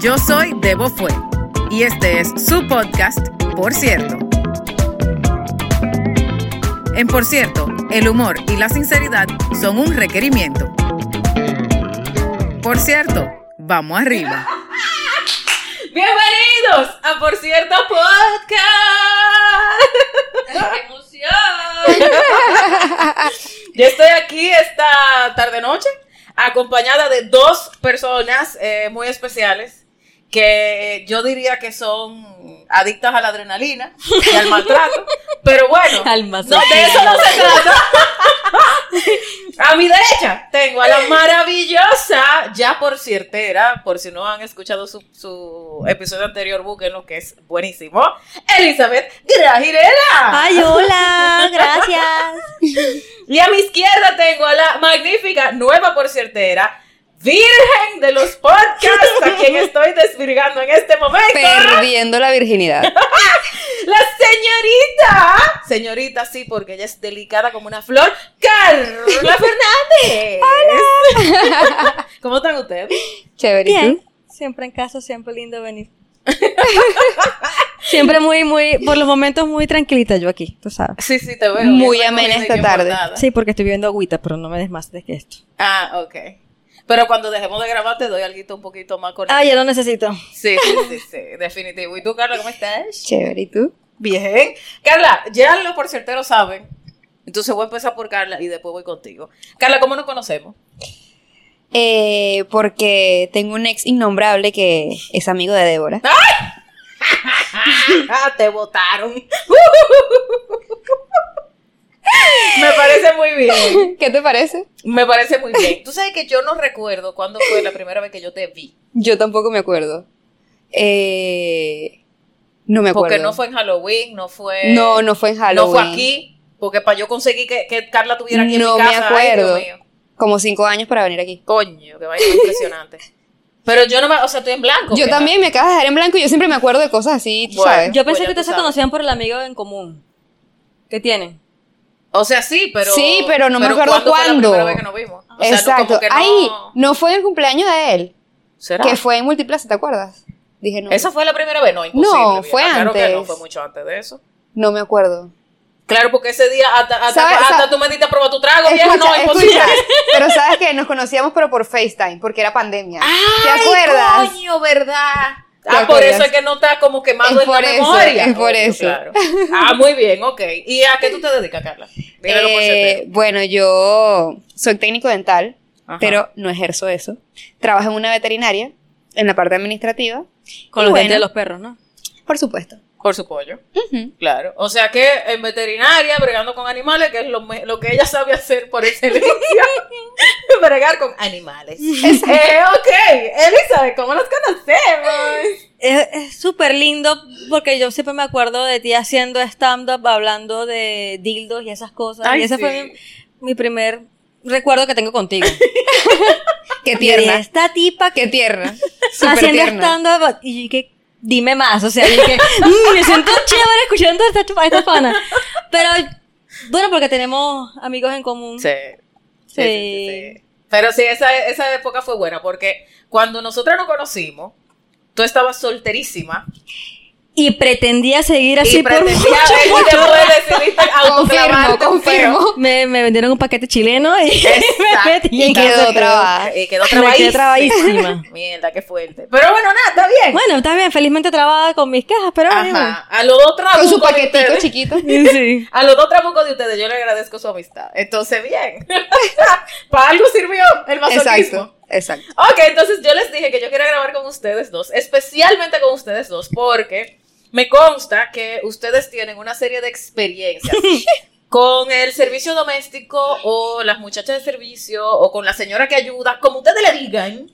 Yo soy Debo Fue y este es su podcast, Por cierto. En Por cierto, el humor y la sinceridad son un requerimiento. Por cierto, vamos arriba. Bienvenidos a Por cierto Podcast. ¡Qué emoción! Yo estoy aquí esta tarde noche acompañada de dos personas eh, muy especiales que yo diría que son adictas a la adrenalina y al maltrato, pero bueno, no, de eso no se trata. A mi derecha tengo a la maravillosa, ya por ciertera, por si no han escuchado su, su episodio anterior, búsquenlo, que es buenísimo, Elizabeth Grajirela. Ay, hola, gracias. Y a mi izquierda tengo a la magnífica, nueva por ciertera, virgen de los podcasts, a quien estoy desvirgando en este momento. Perdiendo la virginidad. La señorita, señorita sí, porque ella es delicada como una flor, Carla Fernández. Hola. ¿Cómo están ustedes? Chévere. Bien, siempre en casa, siempre lindo venir. siempre muy, muy, por los momentos muy tranquilita yo aquí, tú sabes. Sí, sí, te veo. Muy amena esta tarde. Sí, porque estoy viendo agüita, pero no me des más de que esto. Ah, ok. Pero cuando dejemos de grabar te doy algo un poquito más con Ah, ya lo necesito. Sí, sí, sí, sí, definitivo. ¿Y tú, Carla, cómo estás? Chévere, ¿y tú? Bien. Carla, ya los por certeros saben. Entonces voy a empezar por Carla y después voy contigo. Carla, ¿cómo nos conocemos? Eh, porque tengo un ex innombrable que es amigo de Débora. Ah, te votaron. Me parece muy bien. ¿Qué te parece? Me parece muy bien. Tú sabes que yo no recuerdo cuándo fue la primera vez que yo te vi. Yo tampoco me acuerdo. Eh, no me acuerdo. Porque no fue en Halloween, no fue. No, no fue en Halloween. No fue aquí. Porque para yo conseguir que, que Carla tuviera aquí No en mi me casa. acuerdo. Ay, Dios mío. Como cinco años para venir aquí. Coño, que vaya impresionante. Pero yo no me. O sea, estoy en blanco. Yo también me acabas de dejar en blanco y yo siempre me acuerdo de cosas así, tú Bueno. sabes. Yo Pues pensé ya que ustedes se conocían por el amigo en común. ¿Qué tienen? O sea, sí, pero. Sí, pero no me acuerdo ¿cuándo. Fue la primera vez que nos vimos? O sea, no, Exacto. como que no. Ay, no fue en el cumpleaños de él, ¿Será? que fue en Multiplaza, ¿te acuerdas? Dije, no. ¿Esa fue la primera vez? No, imposible. No, vieja. fue Claro que no, antes. fue mucho antes de eso. No me acuerdo. Claro, porque ese día hasta, hasta, ¿Sabe- hasta sabe- tú me diste a probar tu trago, vieja. Escucha, No, imposible. escucha. Pero sabes que nos conocíamos pero por FaceTime, porque era pandemia. ¿Te Ay, acuerdas? coño, verdad. ¿Te Ah, por eso es que no está como quemado Es en por la eso, memoria. es por eso. claro. Ah, muy bien, ok. ¿Y a qué tú te dedicas, Carla? Eh, bueno, yo soy técnico dental, Ajá. pero no ejerzo eso. Trabajo en una veterinaria, en la parte administrativa. Con los bueno, dientes de los perros, ¿no? Por supuesto. Por su pollo. Ujú. Claro. O sea que en veterinaria, bregando con animales, que es lo, lo que ella sabe hacer por excelencia, bregar con animales. eh, ok. Elizabeth, ¿cómo nos conocemos? Es es súper lindo porque yo siempre me acuerdo de ti haciendo stand-up, hablando de dildos y esas cosas. Ay, y ese sí. fue mi, mi primer recuerdo que tengo contigo. Qué Y tierna. esta tipa Qué tierna. Súper haciendo stand-up y yo que dime más, o sea, yo que "Mm, me siento chévere escuchando a esta, a esta pana. Pero bueno, porque tenemos amigos en común. Sí. Sí, sí, sí, sí. Pero sí, esa, esa época fue buena porque cuando nosotros nos conocimos, tú estabas solterísima Y pretendía seguir así y por mucho, Confirmo, confirmo. Me, me vendieron un paquete chileno y Exacto. me metí en Y quedó trabada. Y quedó trabadísima. Mierda, qué fuerte. Pero bueno, nada, está bien. Bueno, está bien, felizmente trabada con mis quejas, pero Ajá. A los dos Con trabucos su de paquetico ustedes- chiquito. bueno. Sí. A los dos trabucos de ustedes yo le agradezco su amistad. Entonces, bien. Para algo sirvió el masoquismo. Exacto. Exacto. Ok, entonces yo les dije que yo quería grabar con ustedes dos, especialmente con ustedes dos, porque me consta que ustedes tienen una serie de experiencias con el servicio doméstico o las muchachas de servicio o con la señora que ayuda, como ustedes le digan,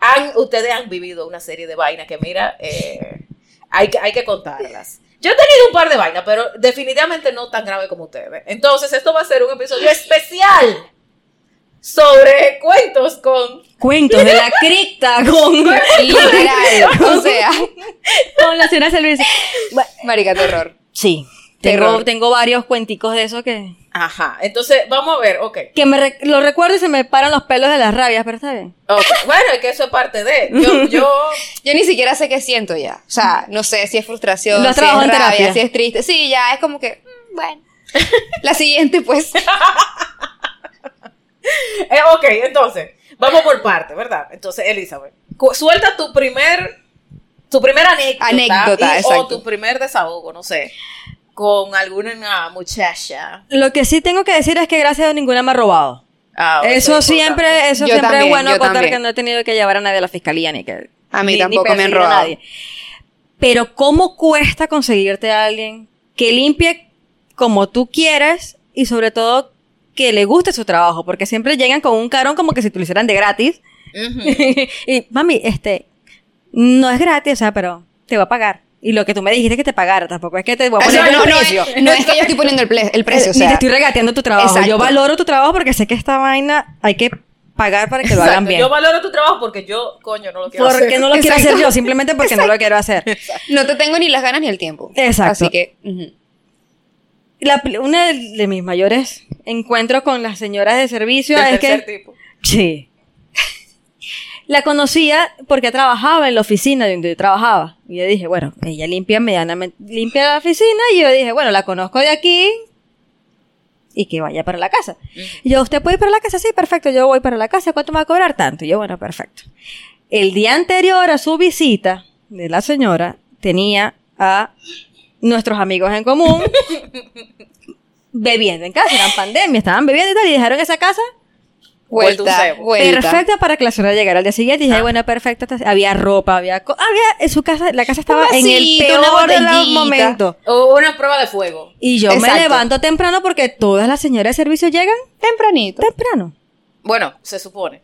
han, ustedes han vivido una serie de vainas que mira, eh, hay, que, hay que contarlas. Yo he tenido un par de vainas, pero definitivamente no tan grave como ustedes. Entonces, esto va a ser un episodio especial sobre cuentos con Cuentos de la cripta con, Literal. o sea, con la señora. Bueno, marica terror. sí. Tengo, Terror. tengo varios cuenticos de eso que. Ajá. Entonces, vamos a ver, ok. Que me re- lo recuerdo y se me paran los pelos de las rabias, pero está bien. Ok, Bueno, es que eso es parte de. Yo, yo. Yo ni siquiera sé qué siento ya. O sea, no sé si es frustración, si es rabia, terapia. si es triste. Sí, ya es como que, mm, bueno. La siguiente, pues. Eh, ok, entonces, vamos por parte, ¿verdad? Entonces, Elizabeth, suelta tu primer. Tu primera anécdota. Anécdota, y- exacto. O tu primer desahogo, no sé. Con alguna muchacha. Lo que sí tengo que decir es que gracias a ninguna me ha robado. Ah, Eso es importante. siempre, eso Yo siempre también, es bueno también. que no he tenido que llevar a nadie a la fiscalía ni que A mí ni- tampoco ni me han a robado. nadie. Pero cómo cuesta conseguirte a alguien que limpie como tú quieres y sobre todo que le guste su trabajo, porque siempre llegan con un carón como que si te lo hicieran de gratis. Y mami, este no es gratis, o sea, pero te va a pagar. Y lo que tú me dijiste que te pagara, tampoco es que te voy a O poner sea, el no, no, precio. es, no es que yo estoy poniendo el, el precio, o Ni sea. te estoy regateando tu trabajo. Exacto. Yo valoro tu trabajo porque sé que esta vaina hay que pagar para que lo hagan Exacto, bien. Yo valoro tu trabajo porque yo, coño, no lo quiero Porque hacer. no lo quiero Exacto. hacer yo, simplemente porque no lo quiero hacer. No te tengo ni las ganas ni el tiempo. Exacto. Así que. La, una de, mis mayores encuentros con las señoras de servicio Del es que... tipo. Sí. La conocía porque trabajaba en la oficina de donde yo trabajaba. Y yo dije, bueno, ella limpia medianamente, limpia la oficina. Y yo dije, bueno, la conozco de aquí y que vaya para la casa. Y yo, ¿usted puede ir para la casa? Sí, perfecto, yo voy para la casa. ¿Cuánto me va a cobrar? Tanto. Y yo, bueno, perfecto. El día anterior a su visita de la señora, tenía a nuestros amigos en común bebiendo en casa. Eran pandemia, estaban bebiendo y tal. Y dejaron esa casa Vuelta Vuelta, perfecta para que la señora llegara al día siguiente. Y dije, bueno, perfecto. Había ropa, había, había en su casa, la casa estaba en el peor de los momentos. O una prueba de fuego. Y yo Exacto. me levanto temprano porque todas las señoras de servicio llegan Tempranito. temprano. Bueno, se supone.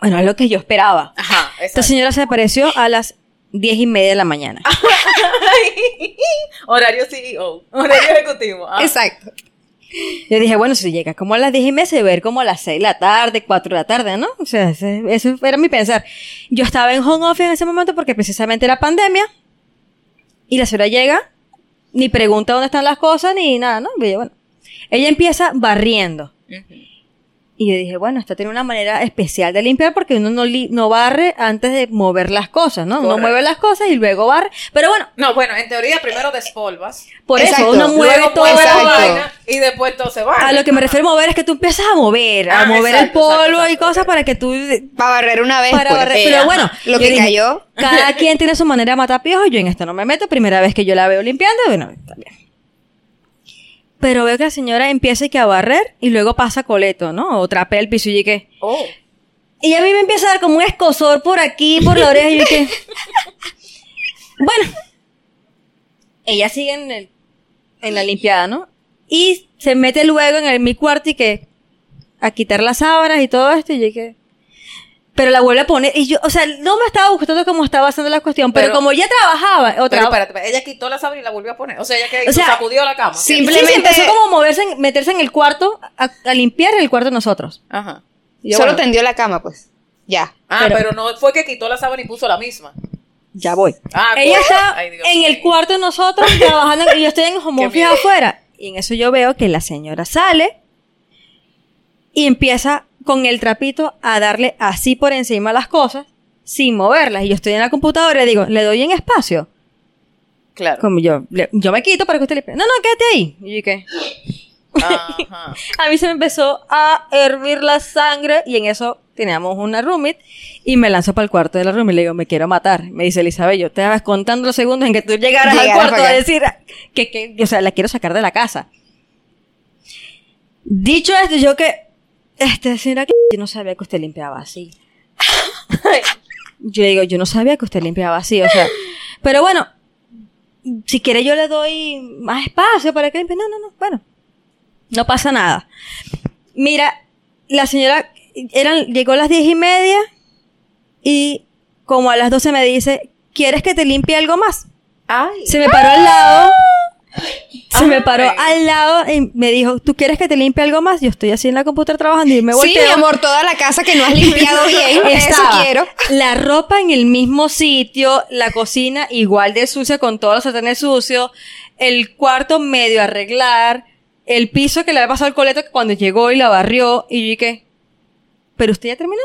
Bueno, es lo que yo esperaba. Ajá, Esta señora se apareció a las diez y media de la mañana. Horario CEO. Horario ejecutivo. Ah. Exacto. Yo dije, bueno, si llega como a las diez y media, se debe ver como a las seis de la tarde, cuatro de la tarde, ¿no? O sea, ese- eso era mi pensar. Yo estaba en home office en ese momento porque precisamente era pandemia. Y la señora llega, ni pregunta dónde están las cosas, ni nada, ¿no? Y yo, bueno. Ella empieza barriendo. Y yo dije, bueno, esta tiene una manera especial de limpiar porque uno no, li- no barre antes de mover las cosas, ¿no? Uno Correcto. mueve las cosas y luego barre. Pero bueno, No, bueno, en teoría primero despolvas. por Exacto. eso uno mueve luego todo. la vaina y después todo se va. A lo que me refiero a mover es que tú empiezas a mover, a Ah, mover exacto, el polvo exacto, y exacto, cosas para que tú... Para barrer una vez. Para pues. barrer. Pero bueno, Lo yo que dije, cayó. Cada quien tiene su manera de matar piojos. Yo en esto no me meto. Primera vez que yo la veo limpiando, bueno, también. Pero veo que la señora empieza que a barrer y luego pasa coleto, ¿no? O trapea el piso y yo que... Oh. Y a mí me empieza a dar como un escosor por aquí, por la oreja y yo que... Bueno. Ella sigue en, el, en la limpiada, ¿no? Y se mete luego en el, mi cuarto y que... A quitar las sábanas y todo esto y yo que... Pero la vuelve a poner y yo, o sea, no me estaba gustando cómo estaba haciendo la cuestión, pero, Pero- como ella trabajaba, otra Pero espérate, espérate, ella quitó la sábana y la volvió a poner. O sea, ella que O sea, sacudió la cama. sí, Sí, sí, Simplemente- empezó como a moverse, en- meterse en el cuarto, a, a limpiar el cuarto de nosotros. Ajá. Yo, Solo bueno, tendió la cama, pues. Ya. Ah, Pero- pero, no fue que quitó la sábana y puso la misma. ya voy. Ah, Ella está ay, Dios en el cuarto de nosotros trabajando y yo estoy en home office afuera. Y en eso yo veo que la señora sale y empieza con el trapito a darle así por encima a las cosas sin moverlas. Y yo estoy en la computadora y digo, le doy en espacio. Claro. Como yo, le- yo me quito para que usted limpie. No, no, quédate ahí. Y yo, ¿qué? Ajá. A mí se me empezó a hervir la sangre y en eso teníamos una roommate y me lanzo para el cuarto de la roommate y le digo, me quiero matar. Me dice Elizabeth, yo te estabas contando los segundos en que tú llegaras al cuarto a decir que, que, o sea, la quiero sacar de la casa. Dicho esto, yo que, este, señora, que yo no sabía que usted limpiaba así. Yo digo, yo no sabía que usted limpiaba así, o sea, pero bueno, si quiere yo le doy más espacio para que limpie. No, no, no, bueno, no pasa nada. Mira, la señora eran, llegó a las diez y media y como a las doce me dice, ¿quieres que te limpie algo más? Ay. Se me paró al lado. Se me paró al lado y me dijo, ¿tú quieres que te limpie algo más? Yo estoy así en la computadora trabajando y me Sí, volteo. mi amor, toda la casa que no has limpiado bien. eso quiero. La ropa en el mismo sitio, la cocina igual de sucia con todos los sartenes sucios, el cuarto medio arreglar, el piso que le había pasado el coleto que cuando llegó y la barrió y yo dije, ¿pero usted ya terminó?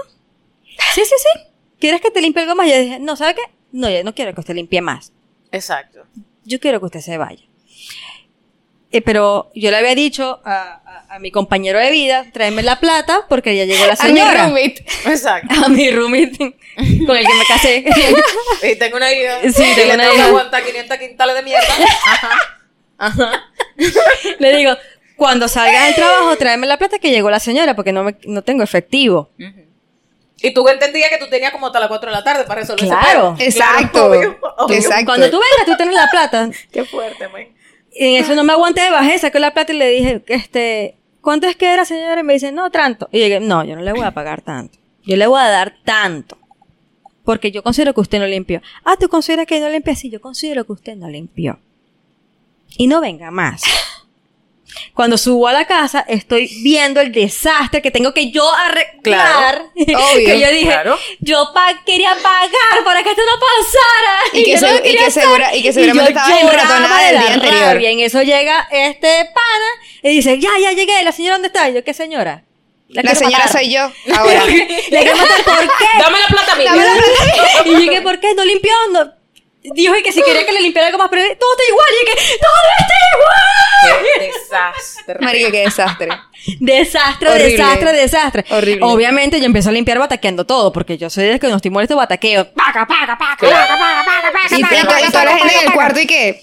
Sí, sí, sí. ¿Quieres que te limpie algo más? Y yo dije, no, ¿sabe qué? No, ya no quiero que usted limpie más. Exacto. Yo quiero que usted se vaya. Eh, pero yo le había dicho a, a- a mi compañero de vida, tráeme la plata porque ya llegó la A mi señora. roommate. Exacto. A mi roommate con el que me casé. Y tengo una hija. Sí, y tengo le una tengo que hija. aguantar 500 quintales de mierda. Ajá. Ajá. le digo, cuando salgas del trabajo, tráeme la plata que llegó la señora porque no, me, no tengo efectivo. Y tú entendías que tú tenías como hasta las 4 de la tarde para resolver Claro. ese. Exacto. obvio, obvio. Exacto. Cuando tú vengas, tú tienes la plata. Qué fuerte, man. En eso no me aguanté, bajé, saqué la plata y le dije, este, ¿cuánto es que era, señora? Y me dice, no, tanto. Y yo dije, no, yo no le voy a pagar tanto. Yo le voy a dar tanto. Porque yo considero que usted no limpió. Ah, ¿tú consideras que no limpió? Sí, yo considero que usted no limpió. Y no venga más. Cuando subo a la casa, estoy viendo el desastre que tengo que yo arreglar. Claro. Obvio. que yo dije, Claro. yo pa- quería pagar para que esto no pasara. Y que no se- lo y que segura- y que seguramente de del la día anterior. rabia. Y en eso llega este pana y dice, ya, ya llegué. ¿La señora dónde está? Y yo, ¿qué señora? La señora matar". soy yo. Ahora. Le quiero matar, ¿por qué? Dame la plata a mí. Dame la plata. Y yo dije, ¿por qué? ¿No limpió? No. Dijo que si quería que le limpiara algo más, pero todo está igual. Y dije, todo está igual. Qué desastre. Marica, qué desastre. Desastre, Horrible. desastre, desastre. Horrible. Obviamente yo empiezo a limpiar bataqueando todo, porque yo soy de que no estoy molesto, bataqueo. Paca, paca, paca, paca, paca, paca, paca, Y, paca, paca, y toda la paca, gente en el cuarto y que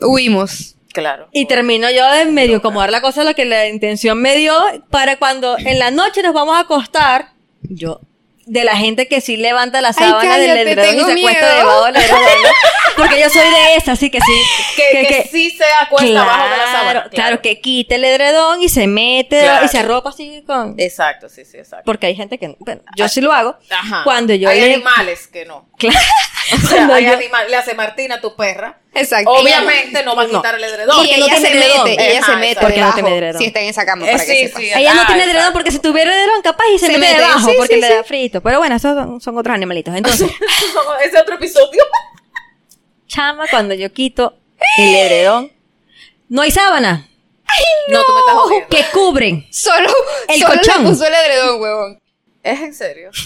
huimos. Claro. Y termino yo de medio acomodar la cosa, lo que la intención me dio, para cuando en la noche nos vamos a acostar, yo, de la gente que sí levanta la sábana del edredón y se acuesta debajo del edredón. Porque yo soy de esa, así que sí. Que, que, sí se acuesta claro, abajo de la sábana. Claro, que quite el edredón y se mete Claro. y se arropa así con... Exacto, sí, sí, exacto. Porque hay gente que, bueno, yo sí lo hago. Ajá. Cuando yo Hay le- animales que no. Claro. O sea, Cuando hay yo- animales. Le hace Martina tu perra. Exacto. Obviamente no va a no. quitar el edredón. Y Porque no ella tiene se edredón. mete, ella Ajá, se mete exacto. Porque no tiene edredón. si está en esa cama, Eh, para que sí, sepas. sí. Ella no tiene edredón exacto. porque si tuviera edredón capaz y se, Se mete, mete, debajo sí, porque sí, le da frito. Pero bueno, esos son, son otros animalitos. Entonces, Ese otro episodio. Chama, cuando yo quito el edredón, no hay sábana No, tú me estás jodiendo. que cubren. Solo, El solo colchón. le puso el edredón, huevón. ¿Es en serio?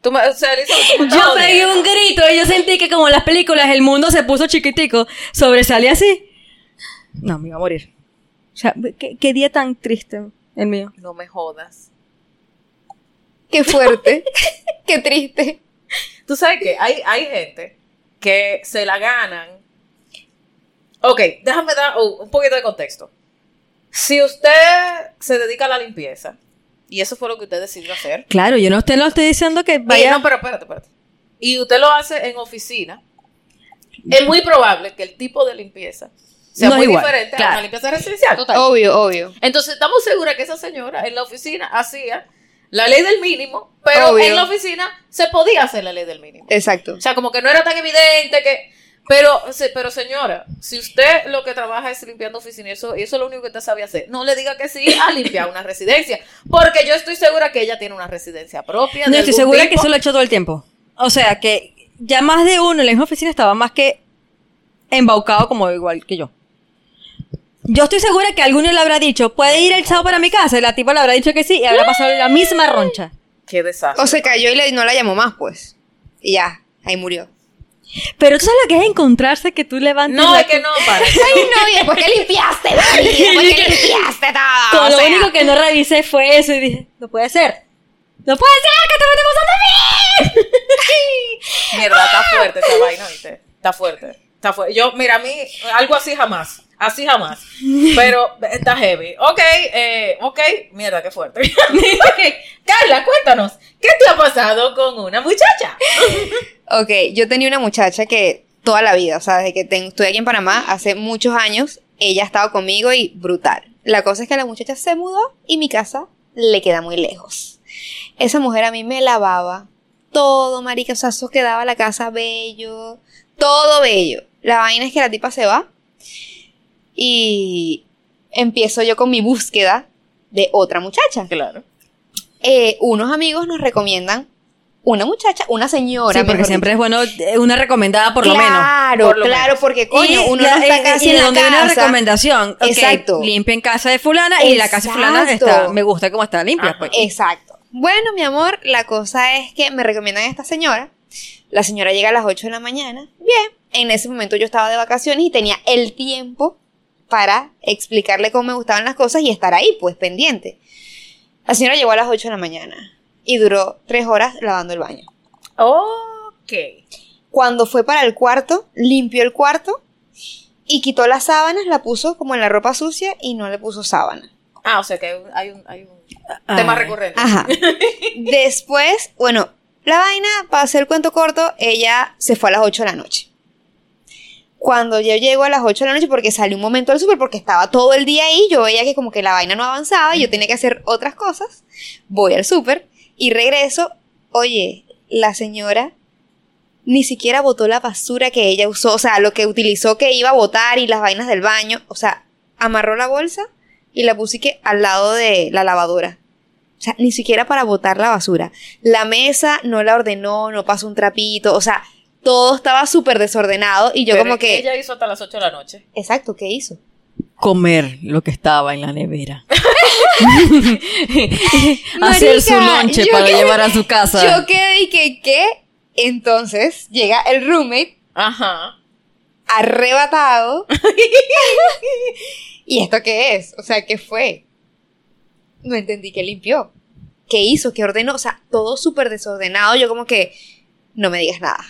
tú me, o sea, tú me Yo pegué un grito y yo sentí que como en las películas el mundo se puso chiquitico, sobresalí así. No, me iba a morir. O sea, qué, qué día tan triste el mío. No me jodas. Qué fuerte. Qué triste. Tú sabes que hay, hay gente que se la ganan. Ok, déjame dar un poquito de contexto. Si usted se dedica a la limpieza, y eso fue lo que usted decidió hacer, Claro, yo no te lo estoy diciendo que Vaya. vaya. no, pero espérate, espérate. Y usted lo hace en oficina. Es muy probable que el tipo de limpieza sea No muy igual, diferente a una limpieza residencial. Obvio, obvio. Entonces, estamos seguras que esa señora en la oficina hacía la ley del mínimo, pero Obvio. en la oficina se podía hacer la ley del mínimo. Exacto. O sea, como que no era tan evidente que... Pero, pero señora, si usted lo que trabaja es limpiando oficina y eso, y eso es lo único que usted sabe hacer, no le diga que sí a limpiar una residencia. Porque yo estoy segura que ella tiene una residencia propia. No de estoy segura que eso lo he hecho todo el tiempo. O sea, que ya más de uno en la misma oficina estaba más que embaucado como igual que yo. Yo estoy segura que alguno le habrá dicho, ¿puede ir el sábado para mi casa? Y la tipa le habrá dicho que sí y habrá pasado la misma roncha. Qué desastre. O se cayó y le- no la llamó más, pues. Y ya, ahí murió. Pero tú sabes lo que es encontrarse que tú levantes no, la es que no, para. Ay, no, y después que limpiaste, Dani, después que limpiaste todo. Con o lo sea, único que no revisé fue eso y dije, no puede ser. No puede ser que te metemos a mí. Mierda, está fuerte esa vaina, ¿viste? Está fuerte. Está fuerte. Yo, mira, a mí, algo así jamás. Así jamás. Pero está heavy. Ok, eh, ok. Mierda, qué fuerte. Carla, cuéntanos. ¿Qué te ha pasado con una muchacha? Ok, yo tenía una muchacha que toda la vida, o sea, desde que tengo, estoy aquí en Panamá, hace muchos años, ella ha estado conmigo y brutal. La cosa es que la muchacha se mudó y mi casa le queda muy lejos. Esa mujer a mí me lavaba todo, marica, o sea, eso quedaba la casa bello, todo bello. La vaina es que la tipa se va y empiezo yo con mi búsqueda de otra muchacha Claro. eh, unos amigos nos recomiendan una muchacha, una señora. Sí, porque siempre dicho. es bueno eh, una recomendada por lo menos. Claro, Por lo claro, porque coño, Y uno la- no está y- casi y en de la donde viene la casa. recomendación. Exacto. Limpia en casa de fulana y la casa de fulana está, me gusta cómo está limpia. Pues. Exacto. Bueno, mi amor, la cosa es que me recomiendan a esta señora. La señora llega a las 8 de la mañana. Bien, en ese momento yo estaba de vacaciones y tenía el tiempo para explicarle cómo me gustaban las cosas y estar ahí, pues pendiente. La señora llegó a las 8 de la mañana y duró 3 horas lavando el baño. Ok. Cuando fue para el cuarto, limpió el cuarto y quitó las sábanas, la puso como en la ropa sucia y no le puso sábana. Ah, o sea que hay un, hay Ay. tema recurrente. Ajá. Después, bueno, la vaina, para hacer el cuento corto, ella se fue a las 8 de la noche. Cuando yo llego a las 8 de la noche, porque salí un momento al súper, porque estaba todo el día ahí, yo veía que como que la vaina no avanzaba, y yo tenía que hacer otras cosas, voy al súper y regreso, oye, la señora ni siquiera botó la basura que ella usó, o sea, lo que utilizó que iba a botar y las vainas del baño, o sea, amarró la bolsa y la puse al lado de la lavadora. O sea, ni siquiera para botar la basura. La mesa no la ordenó, no pasó un trapito, o sea, todo estaba súper desordenado y yo Pero como que... Ella hizo hasta las 8 de la noche. Exacto, ¿qué hizo? Comer lo que estaba en la nevera. Hacer su lonche para quedé- llevar a su casa. Yo quedé y que, ¿qué? Entonces llega el roommate Ajá. arrebatado. ¿Y esto qué es? O sea, ¿qué fue? No entendí qué limpió. ¿Qué hizo? ¿Qué ordenó? O sea, todo súper desordenado. Yo como que, no me digas nada.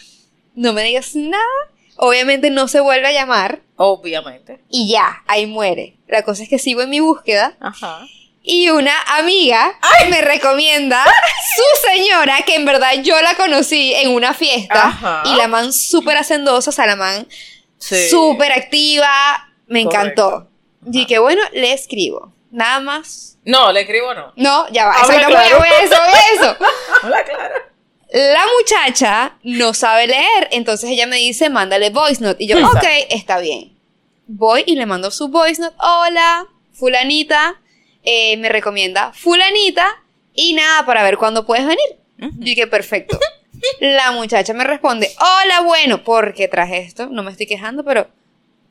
No me digas nada. Obviamente no se vuelve a llamar. Obviamente. Y ya, ahí muere. La cosa es que sigo en mi búsqueda. Ajá. Y una amiga me recomienda su señora, que en verdad yo la conocí en una fiesta. Ajá. Y la man súper hacendosa, o sea, la man Sí. súper activa. Me Correcto. encantó. Y que bueno, le escribo. Nada más. No, le escribo no. No, ya va. Habla Exacto, claro. voy a- voy a eso, voy a eso. Hola, Clara. La muchacha no sabe leer, entonces ella me dice, mándale voice note. Y yo, Exacto. ok, está bien. Voy y le mando su voice note. Hola, fulanita, eh, me recomienda fulanita y nada para ver cuándo puedes venir. Yo dije, perfecto. La muchacha me responde, hola, bueno, porque traje esto, no me estoy quejando, pero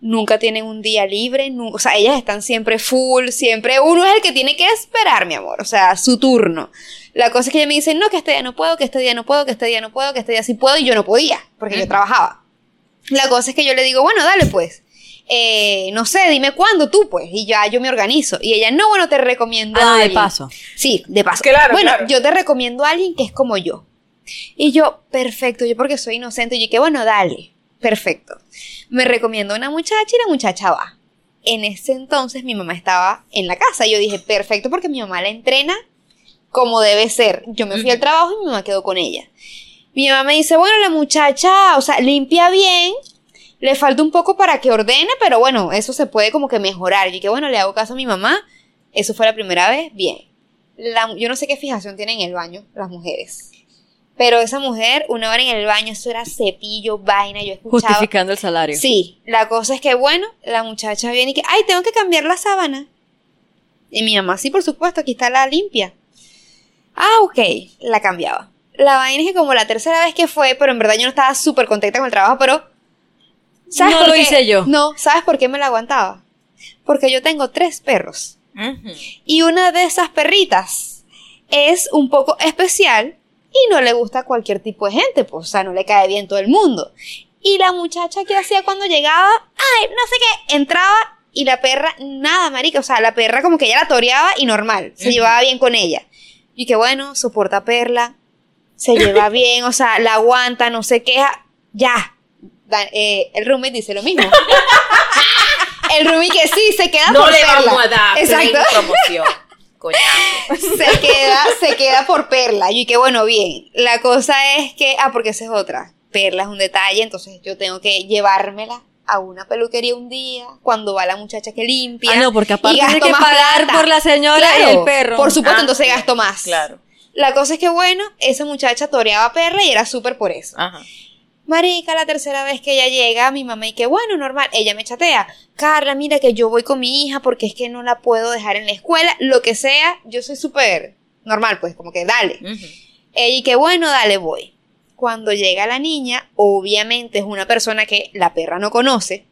nunca tienen un día libre, o sea, ellas están siempre full, siempre uno es el que tiene que esperar, mi amor, o sea, su turno. La cosa es que ella me dice, no, que este día no puedo, que este día no puedo, que este día no puedo, que este día sí puedo, y yo no podía, porque yo trabajaba. La cosa es que yo le digo, bueno, dale pues. Eh, no sé, dime cuándo tú, pues, y ya yo me organizo. Y ella, no, bueno, te recomiendo Ah, a de alguien". paso. Sí, de paso. Claro, bueno, claro. yo te recomiendo a alguien que es como yo. Y yo, perfecto, yo porque soy inocente, y yo que bueno, dale, perfecto. Me recomiendo a una muchacha y la muchacha va. En ese entonces mi mamá estaba en la casa. Yo dije, perfecto, porque mi mamá la entrena como debe ser. Yo me fui al trabajo y mi mamá quedó con ella. Mi mamá me dice, bueno, la muchacha, o sea, limpia bien, le falta un poco para que ordene, pero bueno, eso se puede como que mejorar. Y que bueno, le hago caso a mi mamá. Eso fue la primera vez, bien. La- yo no sé qué fijación tienen en el baño las mujeres. Pero esa mujer, una hora en el baño, eso era cepillo, vaina, yo escuchaba. Justificando el salario. Sí, la cosa es que, bueno, la muchacha viene y que, ay, tengo que cambiar la sábana. Y mi mamá, sí, por supuesto, aquí está la limpia. Ah, ok, la cambiaba. La vaina es que como la tercera vez que fue, pero en verdad yo no estaba súper contenta con el trabajo, pero... No por lo qué? hice yo. No, ¿sabes por qué me la aguantaba? Porque yo tengo tres perros. Y una de esas perritas es un poco especial y no le gusta a cualquier tipo de gente, pues, o sea, no le cae bien todo el mundo. Y la muchacha que hacía cuando llegaba, ay, no sé qué, entraba y la perra, nada, marica, o sea, la perra como que ella la toreaba y normal, se llevaba bien con ella. Y que bueno, soporta a Perla, se lleva bien, o sea, la aguanta, no se queja, ya. Eh, el roommate dice lo mismo. el roommate que sí, se queda No por le Perla. vamos a dar Exacto promoción. Coñazo. se queda, se queda por Perla. Y que bueno, bien. La cosa es que, ah, porque esa es otra. Perla es un detalle, entonces yo tengo que llevármela a una peluquería un día, cuando va la muchacha que limpia. Ah, no, porque aparte hay que pagar plata. por la señora y el perro. Por supuesto, Ah, entonces gasto más. Claro. La cosa es que, bueno, esa muchacha toreaba a Perla y era súper por eso. Ajá. Marica, la tercera vez que ella llega, mi mamá y que bueno, normal, ella me chatea. Carla, mira que yo voy con mi hija porque es que no la puedo dejar en la escuela, lo que sea, yo soy súper normal, pues como que dale. Ella y que bueno, dale, voy. Cuando llega la niña, obviamente es una persona que la perra no conoce.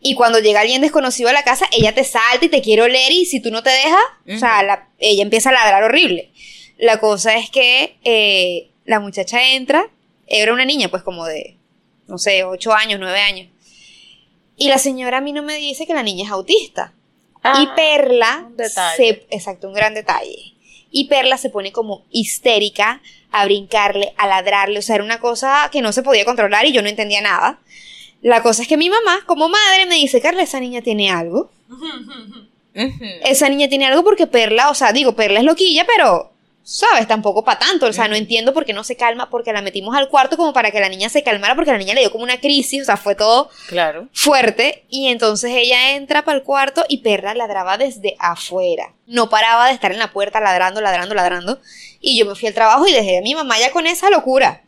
Y cuando llega alguien desconocido a la casa, ella te salta y te quiere oler y si tú no te dejas, o sea, la- ella empieza a ladrar horrible. La cosa es que eh, la muchacha entra, era una niña pues como de, no sé, 8 años, 9 años. Y la señora a mí no me dice que la niña es autista. y Ah, Perla, un detalle. se, exacto, un gran detalle. Y Perla se pone como histérica a brincarle, a ladrarle, o sea, era una cosa que no se podía controlar y yo no entendía nada. La cosa es que mi mamá, como madre, me dice, Carla, esa niña tiene algo. Esa niña tiene algo porque Perla, o sea, digo, Perla es loquilla, pero, ¿sabes? Tampoco para tanto. O sea, no entiendo por qué no se calma, porque la metimos al cuarto como para que la niña se calmara, porque la niña le dio como una crisis, o sea, fue todo Claro. fuerte y entonces ella entra para el cuarto y Perla ladraba desde afuera. No paraba de estar en la puerta ladrando, ladrando, ladrando. Y yo me fui al trabajo y dejé a mi mamá ya con esa locura.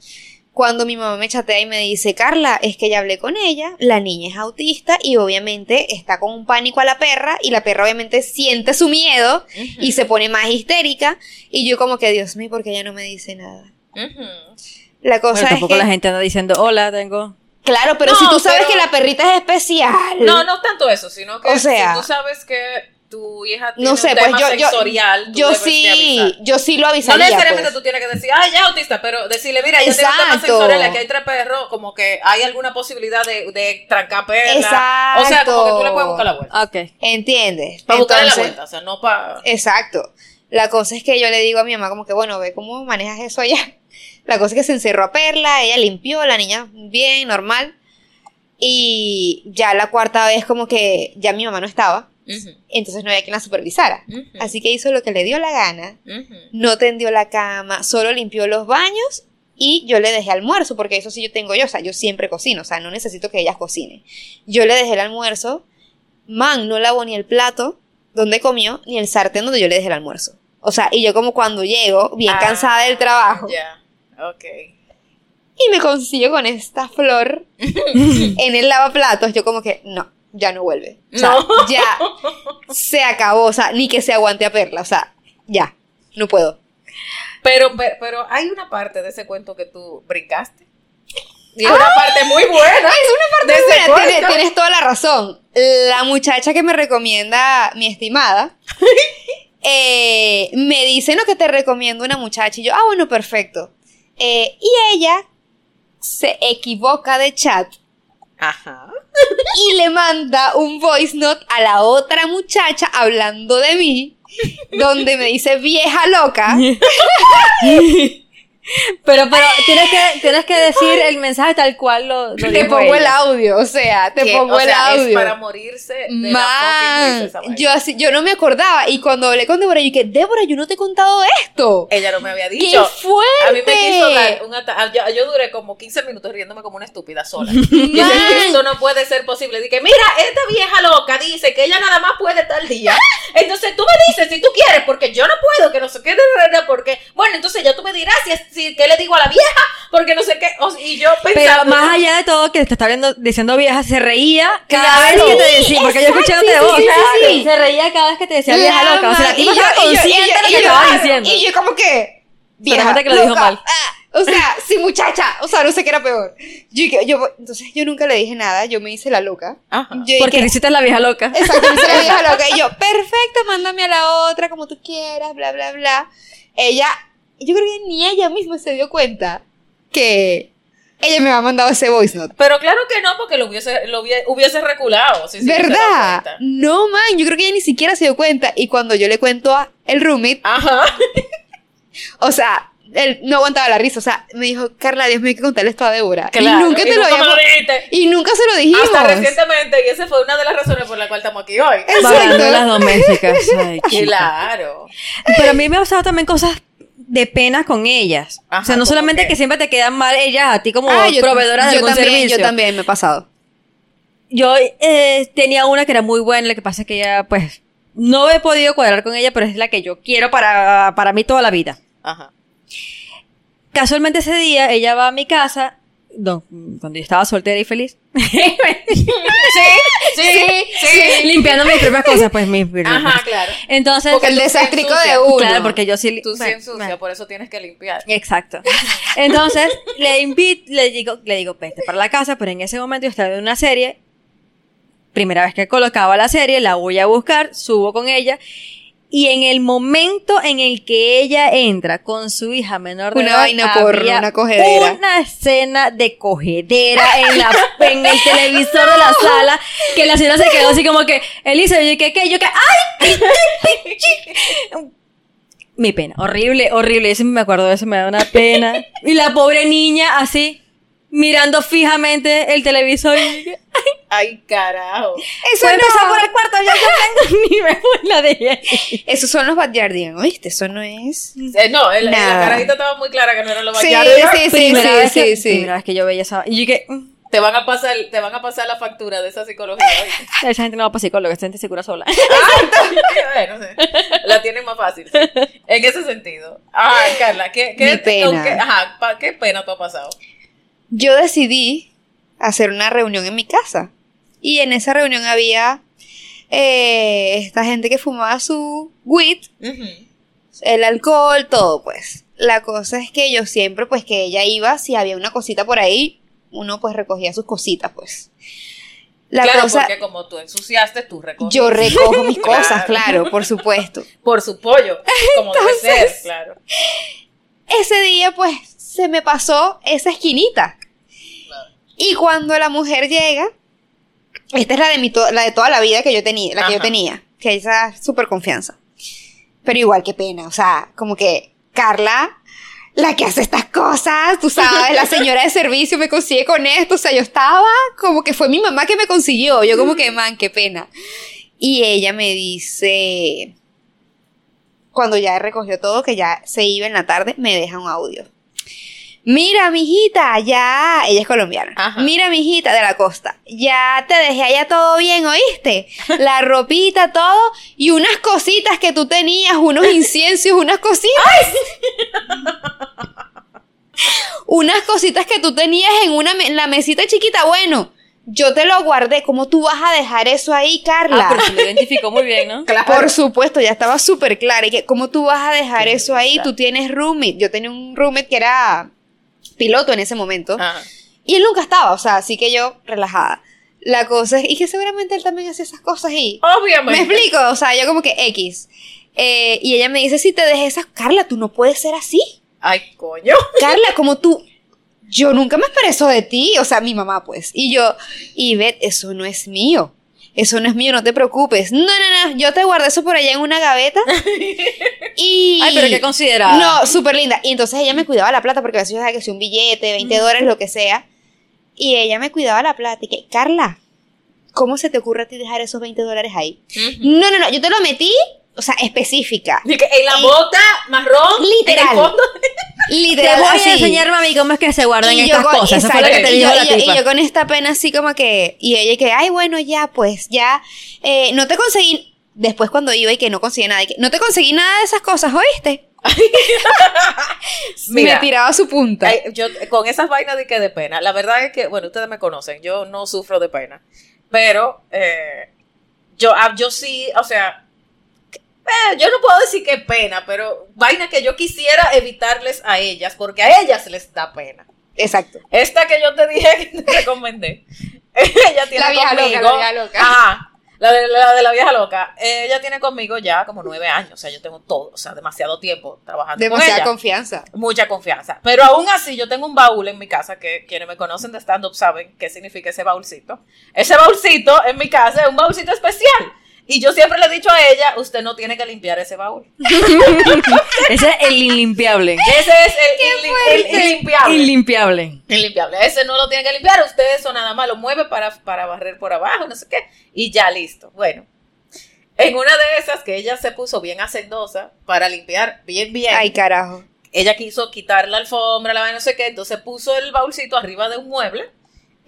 Cuando mi mamá me chatea y me dice, Carla, es que ya hablé con ella, la niña es autista y obviamente está con un pánico a la perra y la perra obviamente siente su miedo y se pone más histérica y yo como que, Dios mío, porque ella no me dice nada. La cosa Pero es tampoco que, la gente anda diciendo, hola, tengo... claro, pero No, si tú sabes pero- que la perrita es especial. No, no tanto eso, sino que O sea- si tú sabes que tu hija tiene No sé, un pues tema yo, yo, sensorial, yo de sí, yo sí lo No avisaría. necesariamente pues. tú tienes que decir, ah, ya es autista, pero decirle, mira, ella tiene un tema sensorial, aquí hay tres perros, como que hay alguna posibilidad de, de trancar perla. Exacto. O sea, como que tú le puedes buscar la vuelta. Ok. ¿Entiendes? Para buscarle la vuelta, o sea, no para... Exacto. La cosa es que yo le digo a mi mamá como que, bueno, ve cómo manejas eso allá. La cosa es que se encerró a Perla, ella limpió, la niña bien, normal. Y ya la cuarta vez como que ya mi mamá no estaba, entonces no había quien la supervisara. Así que hizo lo que le dio la gana, no tendió la cama, solo limpió los baños y yo le dejé almuerzo, porque eso sí yo tengo yo, o sea, yo siempre cocino, o sea, no necesito que ellas cocinen. Yo le dejé el almuerzo, man, no lavó ni el plato donde comió, ni el sartén donde yo le dejé el almuerzo. O sea, y yo como cuando llego, bien Ah, cansada del trabajo, Ya, ok. y me consigo con esta flor en el lavaplatos, yo como que, no, ya no vuelve. O sea, No. ya se acabó, o sea, ni que se aguante a perla, o sea, ya, no puedo. Pero, pero, pero hay una parte de ese cuento que tú brincaste. Y una parte muy buena. Es una parte ese buena, tienes, toda la razón. La muchacha que me recomienda mi estimada eh, me dice, no, que te recomiendo una muchacha. Y yo, ah, bueno, perfecto. Eh, y ella se equivoca de chat Ajá. y le manda un voice note a la otra muchacha hablando de mí, donde me dice vieja loca. Pero, pero tienes que, tienes que decir el mensaje tal cual lo, lo Te dijo pongo el audio, o sea, te pongo o el audio. Es para morirse de la Man, vaina. yo así, yo no me acordaba y cuando hablé con Débora, yo dije, Débora, yo no te he contado esto. Ella no me había ¡Qué dicho. fuerte! A mí me quiso dar un ata- yo, yo duré como 15 minutos riéndome como una estúpida sola. Y dije, esto no puede ser posible. Dije, mira, esta vieja loca dice que ella nada más puede tal día. Entonces tú me dices si tú quieres, porque yo no puedo, que no sé qué, porque, bueno, entonces ya tú me dirás si, si qué le digo a la vieja, porque no sé qué. O- y yo Pero pensando. más allá de todo, que te está viendo, diciendo vieja, se reía cada Claro. vez que te decía, porque yo escuché de voz, sí, sí, sí. se reía cada vez que te decía vieja loca. O sea, la tipa estaba consciente de lo que estaba yo- diciendo. Y yo como que... Vieja, que lo dijo mal. ah, o sea, sí, muchacha. O sea, no sé qué era peor. Yo, entonces yo nunca le dije nada. Yo me hice la loca. Ajá. Yo Porque hiciste la vieja loca. Exacto, me hice la vieja loca. Y yo, perfecto, mándame a la otra como tú quieras, bla, bla, bla. Ella, yo creo que ni ella misma se dio cuenta que ella me había mandado ese voice note. Pero claro que no, porque lo hubiese, lo hubie- hubiese reculado. si ¿Verdad? No, man, yo creo que ella ni siquiera se dio cuenta. Y cuando yo le cuento a el roommate, Ajá. o sea, él no aguantaba la risa. O sea, me dijo, Carla, Dios mío, hay que contarle esto a Débora. Claro, y nunca te y lo nunca habíamos- lo. Y nunca se lo dijimos. Hasta recientemente, y esa fue una de las razones por la cual estamos aquí hoy. Pagando las domésticas. Ay. Claro. Pero a mí me ha pasado también cosas de pena con ellas. Ajá, o sea, no ¿cómo solamente que siempre te quedan mal ellas a ti como Ah, yo- proveedora de yo algún también, servicio. Yo también me he pasado. Yo eh, tenía una que era muy buena, lo que pasa es que ella, pues, no he podido cuadrar con ella, pero es la que yo quiero para, para mí toda la vida. Ajá. Casualmente ese día ella va a mi casa, no, cuando yo estaba soltera y feliz, Sí, sí, sí. Limpiando mis propias cosas, pues mis Ajá, claro. Entonces, Porque el desastrico ensucia. de uno. claro, porque yo sí. Tú sí bueno, ensucia, bueno. por eso tienes que limpiar. Exacto. Entonces, le invito, le digo, le digo, vete para la casa, pero en ese momento yo estaba viendo una serie. Primera vez que colocaba la serie, la voy a buscar, subo con ella. Y en el momento en el que ella entra con su hija menor de Una edad, vaina una cogedera. Una escena de cogedera en, la, en el televisor de la sala, que la señora se quedó así como que, Elisa, yo que, ¿qué? Yo que, ¡ay! Mi pena, horrible, horrible. Siempre me acuerdo de eso, me da una pena. Y la pobre niña así, mirando fijamente el televisor. Y Ay, carajo. Eso Fue empezar no. por el cuarto, ya yo tengo ni me la de. Esos son los Backyardian, ¿oíste? Eso no es. Eh, no, el- la carajita estaba muy clara que no era lo Sí, Backyardian. sí, sí, primera, sí, vez que, sí, sí. primera vez que yo veía esa. Y yo que, mm, Te van a pasar, te van a pasar la factura de esa psicología. ¿oíste? esa gente no va para psicólogo, esa gente se cura sola. bueno, sí. La tienen más fácil. sí. En ese sentido. Ay, Carla, ¿qué, qué, Mi pena. qué- ajá, pa- ¿qué pena tú ha pasado? Yo decidí hacer una reunión en mi casa. Y en esa reunión había eh, esta gente que fumaba su weed, el alcohol, todo pues. La cosa es que yo siempre, pues que ella iba, si había una cosita por ahí, uno pues recogía sus cositas, pues. La claro, cosa, porque como tú ensuciaste, tú recoges. yo recojo mis cosas, claro, por supuesto. Por su pollo, como debe ser, claro. Ese día, pues, se me pasó esa esquinita. Y cuando la mujer llega, esta es la de, mi to- la de toda la vida que yo tenía, la que yo tenía, que esa súper confianza. Pero igual, qué pena, o sea, como que Carla, la que hace estas cosas, tú sabes, la señora de servicio me consigue con esto, o sea, yo estaba como que fue mi mamá que me consiguió, yo como que, man, qué pena. Y ella me dice, cuando ya recogió todo, que ya se iba en la tarde, me deja un audio. Mira, mijita, ya. Ella es colombiana. Ajá. Mira, mijita de la costa. Ya te dejé allá todo bien, ¿oíste? La ropita, todo. Y unas cositas que tú tenías, unos inciensos, unas cositas. unas cositas que tú tenías en una en la mesita chiquita. Bueno, yo te lo guardé. ¿Cómo tú vas a dejar eso ahí, Carla? Ah, pero se lo identificó muy bien, ¿no? Por supuesto, ya estaba súper clara. ¿cómo tú vas a dejar eso ahí? Tú tienes roommate. Yo tenía un roommate que era piloto en ese momento. Ajá. Y él nunca estaba, o sea, así que yo relajada. La cosa es, y que seguramente él también hacía esas cosas y... ¿Me Obviamente. explico? O sea, yo como que X. Eh, y ella me dice, si te dejé esas... Carla, tú no puedes ser así. Ay, coño. Carla, como tú... Yo nunca me esperé eso de ti. O sea, mi mamá, pues. Y yo, Ivette, eso no es mío. Eso no es mío, no te preocupes. No, no, no, yo te guardé eso por allá en una gaveta. y... Ay, pero qué considerada. No, súper linda. Y entonces ella me cuidaba la plata porque a veces yo que si un billete, 20 dólares, lo que sea. Y ella me cuidaba la plata. Y que, Carla, ¿cómo se te ocurre a ti dejar esos 20 dólares ahí? No, no, no, yo te lo metí, o sea, específica. Y que en la Y- bota marrón, Literal. en el fondo. Te voy así. a enseñar, mami, cómo es que se guardan Y yo estas con- cosas. Eso fue lo que te y dijo yo- la y yo- tipa. Y yo con esta pena así como que, y ella que, ay, bueno, ya, pues, ya, eh, no te conseguí, después cuando iba y que no conseguí nada, y que, no te conseguí nada de esas cosas, ¿oíste? Mira. me tiraba su punta. Ay, yo con esas vainas de que de pena, la verdad es que, bueno, ustedes me conocen, yo no sufro de pena, pero eh, yo, ah, yo sí, o sea, eh, yo no puedo decir que pena, pero vaina que yo quisiera evitarles a ellas, porque a ellas les da pena. Exacto. Esta que yo te dije que te recomendé, ella tiene La vieja conmigo, loca, la vieja loca. Ajá, la de la, de la vieja loca, ella tiene conmigo ya como nueve años, o sea, yo tengo todo, o sea, demasiado tiempo trabajando con Demasiada ella confianza. mucha confianza. Pero aún así, yo tengo un baúl en mi casa que quienes me conocen de stand-up saben qué significa ese baúlcito. Ese baúlcito en mi casa es un baúlcito especial. Y yo siempre le he dicho a ella, usted no tiene que limpiar ese baúl. Ese es el inlimpiable. Ese es el, inlim- el ilimpiable. Inlimpiable. Inlimpiable. Ese no lo tiene que limpiar. Usted eso nada más lo mueve para, para barrer por abajo, no sé qué. Y ya listo. Bueno. En una de esas que ella se puso bien hacendosa para limpiar bien, bien. Ay, carajo. ella quiso quitar la alfombra, la vaina, no sé qué, entonces puso el baúlcito arriba de un mueble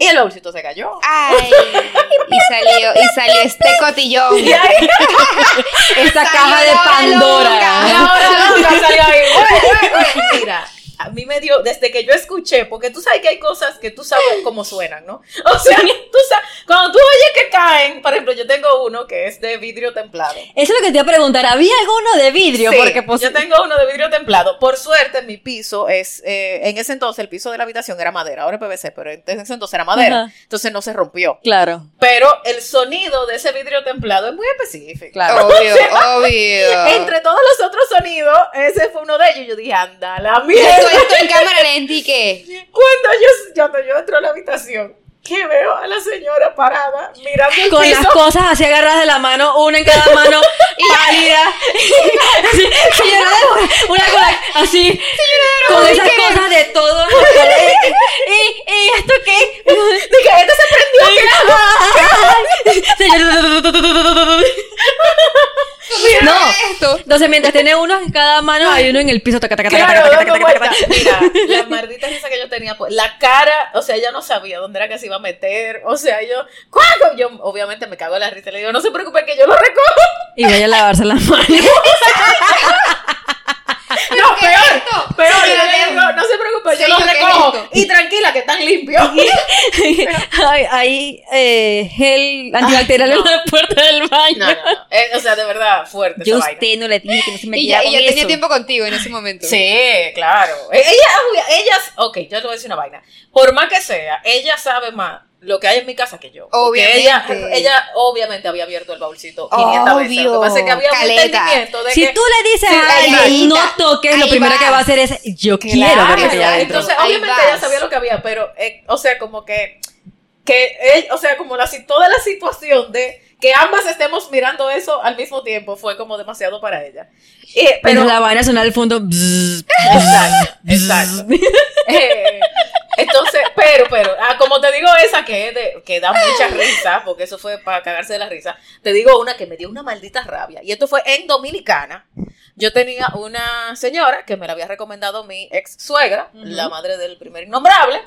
y el baúlcito se cayó. Ay, y salió, y salió este cotillón. Esta caja de Pandora. la hora loca salió ahí. Mira, a mí me dio, desde que yo escuché, porque tú sabes que hay cosas que tú sabes cómo suenan, ¿no? O sea, tú sabes, cuando tú oyes que caen, por ejemplo, yo tengo uno que es de vidrio templado. Eso es lo que te iba a preguntar. ¿Había alguno de vidrio? Sí, Porque pues, yo tengo uno de vidrio templado. Por suerte, mi piso es, eh, en ese entonces el piso de la habitación era madera, ahora es PVC, pero en ese entonces era madera. Ajá. Entonces no se rompió. Claro. Pero el sonido de ese vidrio templado es muy específico. Claro. Obvio, obvio. Entre todos los otros sonidos, ese fue uno de ellos. Yo dije, anda, la mierda. En cámara lenta y. Cuando yo, cuando yo entro a la habitación, que veo a la señora parada mirando el Con piso. las cosas así agarradas de la mano, una en cada mano, pálida. Así, señora Débora, una con la- así, con esas cosas de todo. ¿Y, y esto qué? Dije, este se prendió. Señora- No. esto. Entonces, mientras tiene uno en cada mano, hay uno en el piso. taca, taca, taca, Claro, taca, taca, taca, taca, vueltas. taca. Mira, la maldita risa que yo tenía, pues, la cara, o sea, ella no sabía dónde era que se iba a meter, o sea, yo, ¿cuándo? Yo, obviamente, me cago en la risa, le digo, no se preocupe que yo lo recojo. Y vaya a lavarse las manos. No, ¿qué peor, es esto? peor, Sí, yo yo le digo, no se preocupe, yo Sí, lo ¿qué es recojo. Y tranquila, que están limpios. hay hay eh, gel antibacterial no. en la puerta del baño. No, no, no. Eh, o sea, de verdad, fuerte Yo a esa vaina. usted no le dije que no se me Y ya, y ya tenía tiempo contigo en ese momento. Sí, claro. E- Ella, ellas, ok, yo te voy a decir una vaina. Por más que sea, ella sabe más lo que hay en mi casa que yo. Porque Obviamente. ella, ella obviamente había abierto el baúlcito 500 veces. Lo que Obvio. pasa es que había un entendimiento de Si que... tú le dices a alguien no toques, lo primero que va a hacer es yo quiero ver lo que hay. Entonces, obviamente vas. ella sabía lo que había, pero, eh, o sea, como que, que, eh, o sea, como la, toda la situación de que ambas estemos mirando eso al mismo tiempo fue como demasiado para ella. Eh, pero pero, la vaina suena al fondo. bzz, exacto, exacto. Eh, entonces, pero, pero, ah, como te digo esa que, es de- que da mucha risa, porque eso fue para cagarse de la risa, te digo una que me dio una maldita rabia. Y esto fue en Dominicana. Yo tenía una señora que me la había recomendado mi ex suegra, la madre del primer innombrable.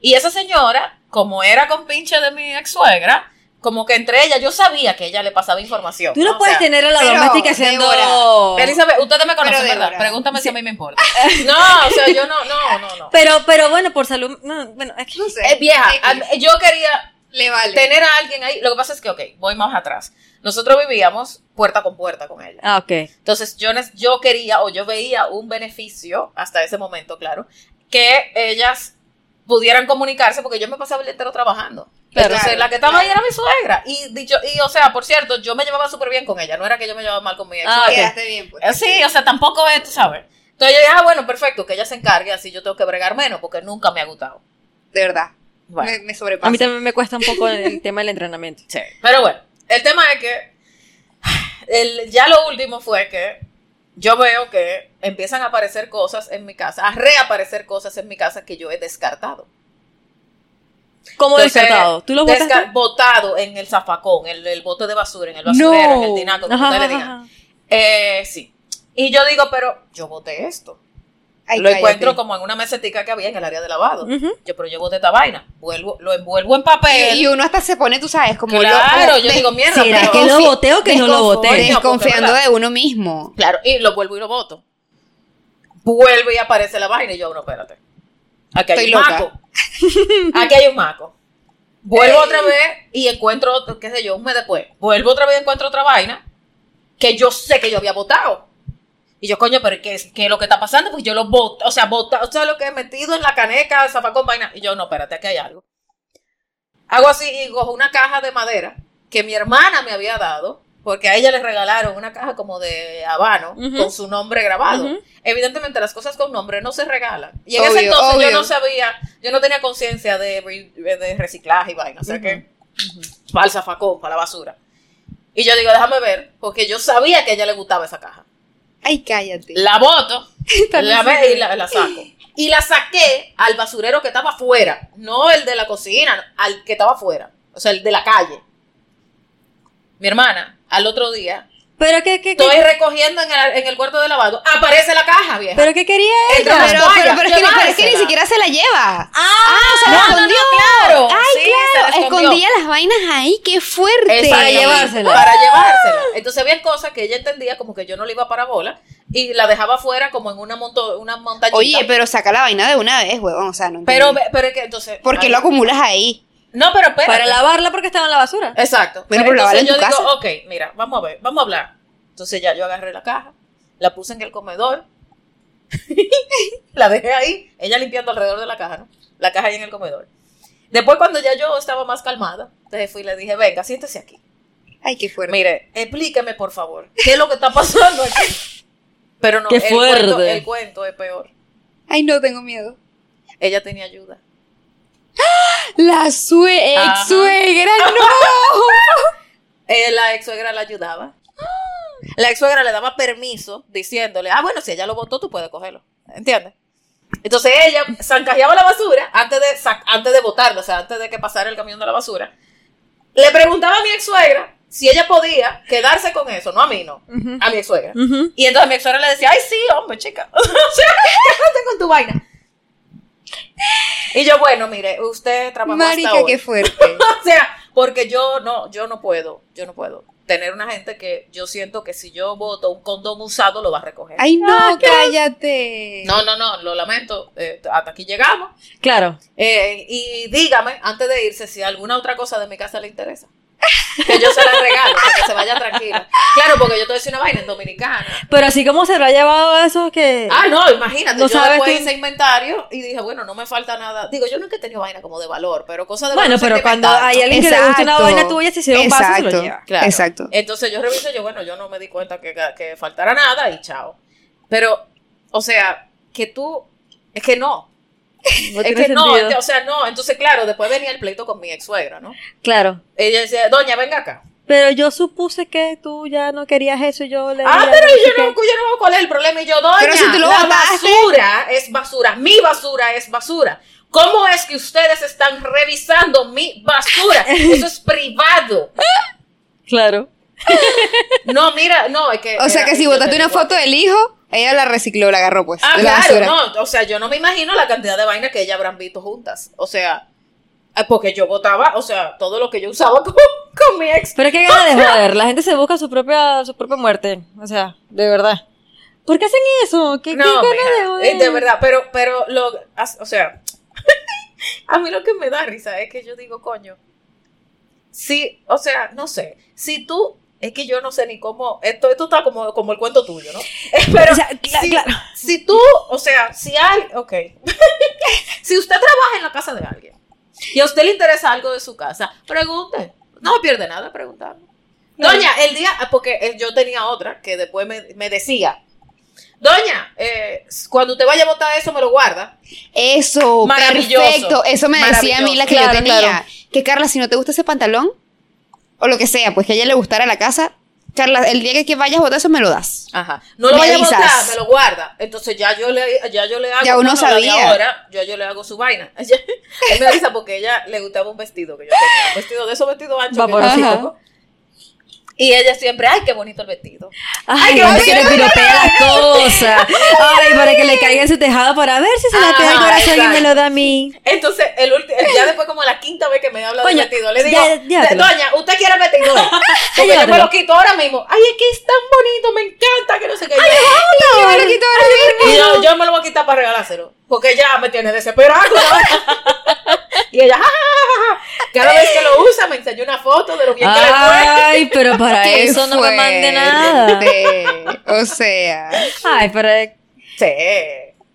Y esa señora, como era con pinche de mi ex suegra, como que entre ellas yo sabía que ella le pasaba información. Tú no O puedes sea, tener a la doméstica. Débora, Elizabeth, ustedes me conocen, ¿verdad? Débora. Pregúntame si a mí me importa. No, o sea, yo no, no, no, no. Pero, pero bueno, por salud. No, bueno, es que No sé. Eh, vieja, a yo quería Le vale. tener a alguien ahí. Lo que pasa es que, ok, voy más atrás. Nosotros vivíamos puerta con puerta con ella. Ah, ok. Entonces yo, yo quería o yo veía un beneficio, hasta ese momento, claro, que ellas pudieran comunicarse porque yo me pasaba el entero trabajando. Claro, Entonces la que estaba ahí era mi suegra. Y dicho, y o sea, por cierto, yo me llevaba súper bien con ella. No era que yo me llevaba mal con mi ex. Ah, ok. Quedaste bien, pues. Eh, Sí, o sea, tampoco es, tú sabes. Entonces yo dije, ah, bueno, perfecto, que ella se encargue, así yo tengo que bregar menos, porque nunca me ha gustado. De verdad. Bueno. Me, me sobrepasa. A mí también me cuesta un poco el tema del entrenamiento. Sí. Pero bueno, el tema es que el, ya lo último fue que yo veo que empiezan a aparecer cosas en mi casa, a reaparecer cosas en mi casa que yo he descartado. ¿Cómo Entonces, descartado? ¿Tú lo desca-? Botado en el zafacón, el, el bote de basura, en el basurero, en el tinaco, como Ajá, ustedes le ajá, digan. Eh, sí. Y yo digo, pero yo boté esto. Ay, lo cállate. encuentro como en una mesetica que había en el área de lavado. Yo, pero yo boté esta vaina. Vuelvo, lo envuelvo en papel. Y, y uno hasta se pone, tú sabes, como claro, yo digo, mierda, ¿Será pero- que lo boté o que no lo boté? Desconfiando de uno mismo. Claro, y lo vuelvo y lo voto. Vuelve y aparece la vaina y yo, no, espérate. Aquí hay Estoy un loca. maco. Aquí hay un maco. Vuelvo otra vez y encuentro, otro, qué sé yo, un mes después. Vuelvo otra vez y encuentro otra vaina que yo sé que yo había votado. Y yo, coño, pero ¿qué es, qué es lo que está pasando? Pues yo lo voto, o sea, vota, o sea, lo que he metido en la caneca, zafacón, vaina. Y yo, no, espérate, aquí hay algo. Hago así y cojo una caja de madera que mi hermana me había dado, porque a ella le regalaron una caja como de habano con su nombre grabado. Evidentemente las cosas con nombre no se regalan. Y en ese Obvio, entonces yo no sabía, yo no tenía conciencia de, de reciclaje y vaina, o sea que para el zafacón, para la basura. Y yo digo, déjame ver, porque yo sabía que a ella le gustaba esa caja. Ay, cállate. La boto, la ve y la, la saco. Y la saqué al basurero que estaba afuera, no el de la cocina, al que estaba afuera, o sea, el de la calle. Mi hermana, al otro día, ¿Pero qué, qué, qué- estoy recogiendo en el, en el cuarto de lavado, aparece la caja, vieja. ¿Pero qué quería ella? Pero, pero, pero es que, pero es que ni siquiera se la lleva. Ah, se la no, escondió. no, claro. Ay, Sí, se la claro. escondió. Escondía las vainas ahí. Qué fuerte. Exactamente, llevársela. Para llevársela. Entonces había cosas que ella entendía como que yo no le iba para bola. y la dejaba afuera como en una, monto, una montañita. Oye, pero saca la vaina de una vez, huevón. O sea, no pero, entiendo. pero es que entonces... ¿Por qué lo acumulas ahí? No, pero espérate. Para lavarla porque estaba en la basura. Exacto. Bueno, pero lavarla en yo tu digo, casa. ok, mira, vamos a ver, vamos a hablar. Entonces ya yo agarré la caja, la puse en el comedor, la dejé ahí, ella limpiando alrededor de la caja, ¿no? La caja ahí en el comedor. Después cuando ya yo estaba más calmada, entonces fui y le dije, venga, siéntese aquí. Ay, qué fuerte. Mire, explíqueme por favor, ¿qué es lo que está pasando aquí? Pero no, Qué el, fuerte. cuento, el cuento es peor. Ay, no, tengo miedo. Ella tenía ayuda. La sue ex suegra, no. Eh, la ex suegra la ayudaba. La ex suegra le daba permiso diciéndole, ah, bueno, si ella lo votó, tú puedes cogerlo. ¿Entiendes? Entonces ella zancajeaba la basura antes de, antes de botarlo, o sea, antes de que pasara el camión de la basura. Le preguntaba a mi ex suegra si ella podía quedarse con eso, no a mí, no, a mi ex suegra. Y entonces mi ex suegra le decía, ay, sí, hombre, chica, quédate con tu vaina. Y yo, bueno, mire, usted trabajó Marica, hasta hoy. qué fuerte. O sea, porque yo no, yo no puedo, yo no puedo tener una gente que yo siento que si yo voto un condón usado lo va a recoger. Ay, no, cállate. No, no, no, lo lamento, eh, hasta aquí llegamos. Claro. Eh, y dígame, antes de irse, si alguna otra cosa de mi casa le interesa. Que yo se la regalo, para que se vaya tranquila. Claro, porque yo te voy a decir una vaina en dominicana. Pero así como se lo ha llevado eso que... Ah, no, imagínate. No yo sabes después tú- hice inventario y dije, bueno, no me falta nada. Digo, yo nunca he tenido vaina como de valor, pero cosas de bueno, valor pero cuando hay alguien que le gusta una vaina tuya, si se un vaso, se lo Exacto. lleva. Claro. Exacto. Entonces yo reviso, yo, bueno, yo no me di cuenta que, que faltara nada y chao. Pero, o sea, que tú, es que no. No es que no, sentido. ente- o sea, no. Entonces, claro, después venía el pleito con mi ex suegra, ¿no? Claro. Ella decía, doña, venga acá. Pero yo supuse que tú ya no querías eso y yo le Ah, pero yo no, yo no veo cuál es el problema. Y yo, doña, Pero si tú lo la basura es basura. Mi basura es basura. ¿Cómo es que ustedes están revisando mi basura? Eso es privado. Claro. No, mira, no, es que. O sea que si botaste una foto del hijo, ella la recicló, la agarró pues. Ah, de la claro, basura. no, o sea, yo no me imagino la cantidad de vainas que ellas habrán visto juntas. O sea, eh, porque yo votaba, o sea, todo lo que yo usaba con, con mi ex. Pero qué gana de joder. La gente se busca su propia, su propia muerte. O sea, de verdad. ¿Por qué hacen eso? ¿Qué, qué No, gana mira, de joder? eh, de verdad, pero, pero lo, o sea, a mí lo que me da risa es que yo digo, coño, si, o sea, no sé, si tú, es que yo no sé ni cómo, esto, esto está como, como el cuento tuyo, ¿no? Pero O sea, cla- si, claro. si tú, o sea, si hay, ok, si usted trabaja en la casa de alguien y a usted le interesa algo de su casa, pregunte, no pierde nada preguntarlo. Doña, el día, porque eh, yo tenía otra que después me, me decía, Doña, eh, cuando usted vaya a votar eso, me lo guarda. Eso, Maravilloso. perfecto. Eso me decía a mí la que Claro, yo tenía. claro. Que Carla, si no te gusta ese pantalón, o lo que sea, pues que a ella le gustara la casa, Carla, el día que- que vayas a votar eso me lo das. Ajá. No lo Me vaya a votar, me lo guarda. Entonces ya yo le, ya yo le hago. Ya uno sabía. ahora, yo, yo le hago su vaina. Ella- Él me avisa porque ella le gustaba un vestido que yo tenía. Un vestido de esos vestidos anchos. tengo. Y ella siempre, ay, qué bonito el vestido. Ay, qué gente bonito. que le piropea las cosas. Ay, para que le caiga en su tejado para ver si se le pega el corazón y exacto. me lo da a mí. Entonces, el ulti- ya después como la quinta vez que me habla del vestido, le digo, ya- doña, ¿usted quiere el vestido? Porque yo me lo quito ahora mismo. Ay, es que es tan bonito, me encanta, que no sé qué. Yo, Yo me lo quito ahora Y yo, yo me lo voy a quitar para regalárselo. Porque ya me tiene desesperado. y ella, "Ja, ja, ja, ja". Cada vez que lo usa, me enseña una foto de lo bien que le fue. Ay, pero para eso no me mande nada. O sea. Ay, pero eh, Sí.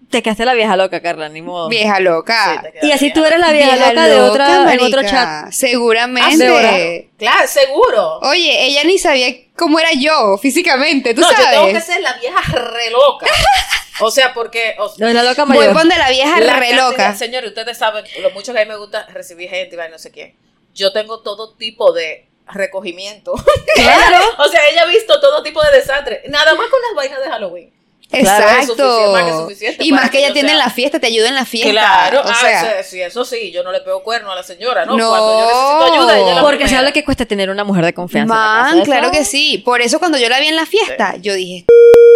te quedaste la vieja loca, Carla, ni modo. vieja loca. Sí, Y así tú eres la vieja, loca, de otra, en otro chat. Seguramente. Ah. Claro, seguro. Oye, ella ni sabía cómo era yo físicamente, ¿tú no, yo tengo que sabes? ser la vieja re loca. O sea, porque. o- No, la loca Voy mayor. a la vieja la re cantidad- loca. Señores, ustedes saben lo mucho que a mí me gusta recibir gente y no sé qué. Yo tengo todo tipo de recogimiento. Claro. o sea, ella ha visto todo tipo de desastre. Nada más con las vainas de Halloween. Claro, es suficiente, más que suficiente y más que que ella tiene sea- en la fiesta, te ayuda en la fiesta. Claro, o ah, sea, sí, eso sí, yo no le pego cuerno a la señora, ¿no? No. Cuando yo necesito ayuda, ella la Porque primera. sabe lo que cuesta tener una mujer de confianza. en la man, casa. Claro que sí. Por eso cuando yo la vi en la fiesta, yo dije,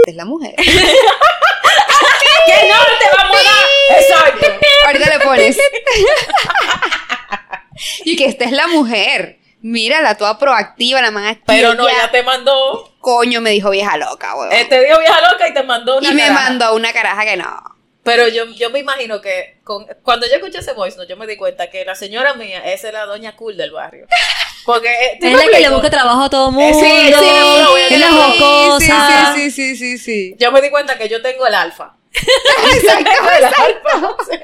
es la mujer. ¡Que no te vamos a dar! Exacto. Ahorita le pones. y que esta es la mujer. Mírala, toda proactiva, la man Pero no, ella te mandó coño me dijo vieja loca, weón. Eh, te dio vieja loca y te mandó una y me mandó una caraja que no. Pero yo, yo me imagino que con- cuando yo escuché ese voice, no, yo me di cuenta que la señora mía esa es la doña cool del barrio. Porque eh, ¿tú Es la que le busca trabajo a todo mundo. sí, sí, a es la jocosa. Sí, sí, sí, sí, sí. Yo me di cuenta que yo tengo el alfa. El exacto. alfa. o sea.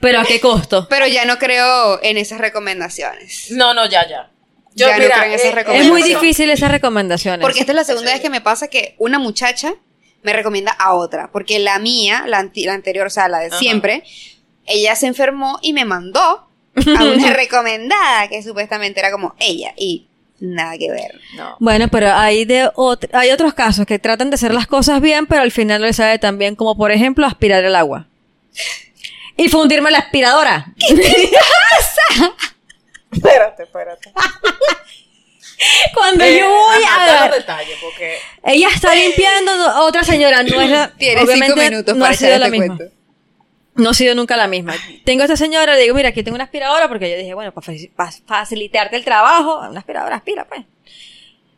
Pero ¿a qué costo? Pero ya no creo en esas recomendaciones. No, no, ya, ya. Ya no creo en esas eh, Es recomendaciones. muy difícil esas recomendaciones. Porque esta es la segunda vez que me pasa que una muchacha me recomienda a otra. Porque la mía, la, anti- la anterior, o sea, la de Ajá. siempre, ella se enfermó y me mandó a una recomendada que supuestamente era como ella. Y nada que ver. No. Bueno, pero hay de ot- hay otros casos que tratan de hacer las cosas bien, pero al final no les sabe tan bien como por ejemplo aspirar el agua. Y fundirme la aspiradora. Espérate, espérate. Cuando Eh, yo voy ajá, a ver, los detalles, porque ella está limpiando, otra señora no es la, obviamente cinco minutos no para ha sido la este misma. cuento. No ha sido nunca la misma. Tengo a esta señora, le digo, mira, aquí tengo una aspiradora, porque yo dije, bueno, para facilitarte el trabajo, una aspiradora aspira, pues.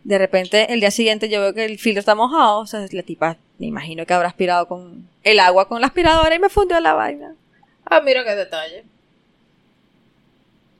De repente, el día siguiente yo veo que el filtro está mojado, o sea, la tipa, me imagino que habrá aspirado con el agua con la aspiradora y me fundió la vaina. Ah, mira qué detalle.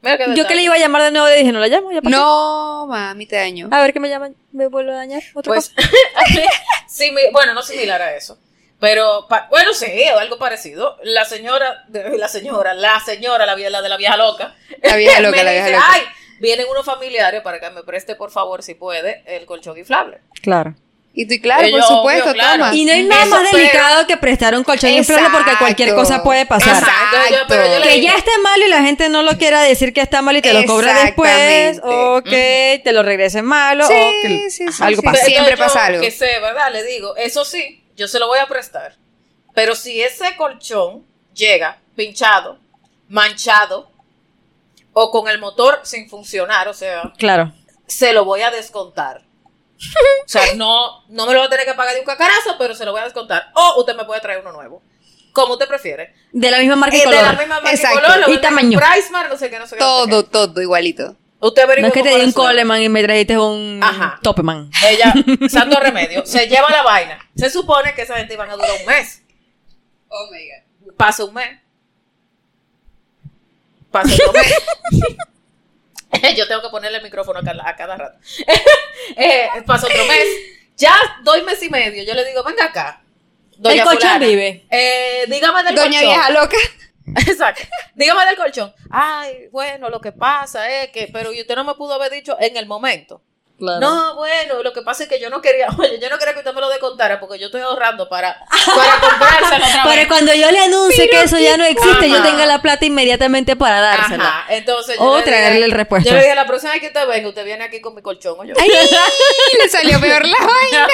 Mira qué detalle. Yo que le iba a llamar de nuevo, le dije, no la llamo, ya para No, mami, te daño. qué? A ver que me llaman, me vuelve a dañar. Otra Pues, cosa. simi- bueno, no similar a eso. Pero, pa- bueno, sí, o algo parecido. La señora, la señora, la señora, la, la de la vieja loca. La vieja loca, la vieja dice, loca. ay, vienen unos familiares para que me preste, por favor, si puede, el colchón inflable. Claro. Y tú, claro, Ellos, por supuesto, obvio, claro. toma. Y no hay nada Eso, más pero- delicado que prestar un colchón inflable porque cualquier cosa puede pasar. Exacto, yo- pero yo Que ya esté mal y la gente no lo quiera decir que está mal y te lo cobra después, o que te lo regresen malo, Sí, o que sí, sí, algo sí. pasa. Siempre yo pasa algo. Que sé, ¿verdad? Le digo, eso sí, yo se lo voy a prestar. Pero si ese colchón llega pinchado, manchado, o con el motor sin funcionar, o sea, Claro. se lo voy a descontar. O sea, no, no me lo va a tener que pagar de un cacarazo, pero se lo voy a descontar. O usted me puede traer uno nuevo. Como usted prefiere. De la misma marca y Eh, color. de la misma marca y Exacto. color, Y venden en tamaño. Pricemart, no sé qué, no sé qué. no sé Todo, todo igualito. Usted no es que te di un. Coleman y me trajiste un Ajá. Topman. Ella, santo remedio, se lleva la vaina. Se supone que esa gente iban a durar un mes. Oh my god. Pasa un mes. Pasa otro mes. Yo tengo que ponerle el micrófono a cada, a cada rato. eh, pasa otro mes. Ya doy mes y medio. Yo le digo, venga acá. El colchón vive. Eh, dígame del Doña colchón. vieja loca. Exacto. Dígame del colchón. Ay, bueno, lo que pasa es que, pero usted no me pudo haber dicho en el momento. Claro. No, bueno, lo que pasa es que yo no quería, oye, yo no quería que usted me lo descontara porque yo estoy ahorrando para, para comprárselo otra Para vez. cuando yo le anuncie que eso ya no existe, yo tenga la plata inmediatamente para dársela. Ajá, entonces O traerle el repuesto. Yo le dije, la próxima vez que usted venga, usted viene aquí con mi colchón. o yo. Ay, le salió peor la vaina.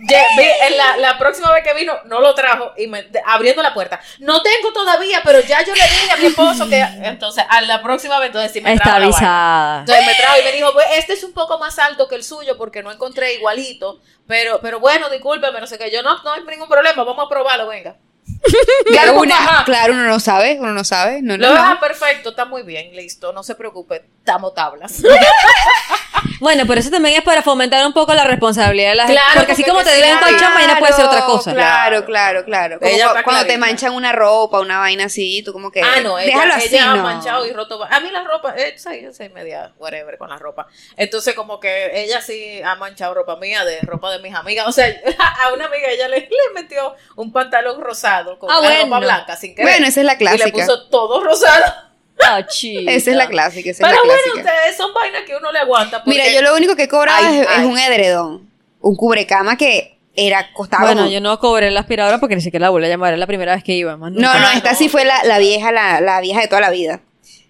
En la, la próxima vez que vino, no lo trajo y me, abriendo la puerta. No tengo todavía, pero ya yo le dije a mi esposo que, entonces, a la próxima vez, entonces sí me Está avisada. Entonces me trajo y me dijo, pues este es un poco más alto que el suyo porque no encontré igualito. Pero, pero bueno, discúlpeme, no sé qué. Yo no, no hay ningún problema, vamos a probarlo, venga. Una, claro, uno no sabe, uno no sabe. No, Lo no, no. ah, perfecto, está muy bien, listo, no se preocupe, estamos tablas. Bueno, pero eso también es para fomentar un poco la responsabilidad de la gente. Claro, Porque así como te digan sí, colchón, mañana puede ser otra Claro, cosa. Claro, claro, claro. Como Ella cu- está cuando te manchan una ropa, una vaina así, tú como que. Ah, no, ella, déjalo así, ella ha no. manchado y roto. A mí la ropa, eh, sí, yo soy media whatever con la ropa. Entonces, como que ella sí ha manchado ropa mía, de ropa de mis amigas. O sea, a una amiga ella le, le metió un pantalón rosado con Ah, una bueno. ropa blanca sin querer. Bueno, esa es la Y le clásica. puso todo rosado. Ah. Esa es la clásica, esa es Pero la bueno, clásica. ustedes son vainas que uno le aguanta. porque- Mira, yo lo único que he cobrado Ay, es, es un edredón. Un cubrecama que era costaba. Bueno, como- yo no cobré la aspiradora porque ni siquiera la volví a llamar. Es la primera vez que iba. más No, no, esta no. sí fue la, la vieja, la, la vieja de toda la vida.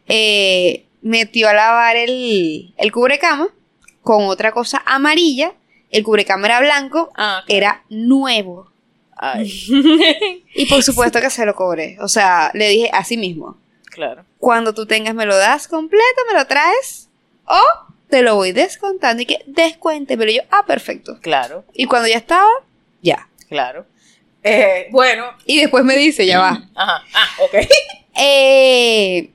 Eh, metió a lavar el, el cubrecama con otra cosa amarilla. El cubrecama era blanco, Ah, era nuevo. Ay, Y por supuesto que se lo cobré. O sea, le dije así mismo. Claro. Cuando tú tengas, me lo das completo, me lo traes. O te lo voy descontando y que descuéntemelo. Y yo, ah, perfecto. Claro, Y cuando ya estaba, ya. claro. Eh, bueno, Y después me dice, ya va. ajá, ah, ok. Eh,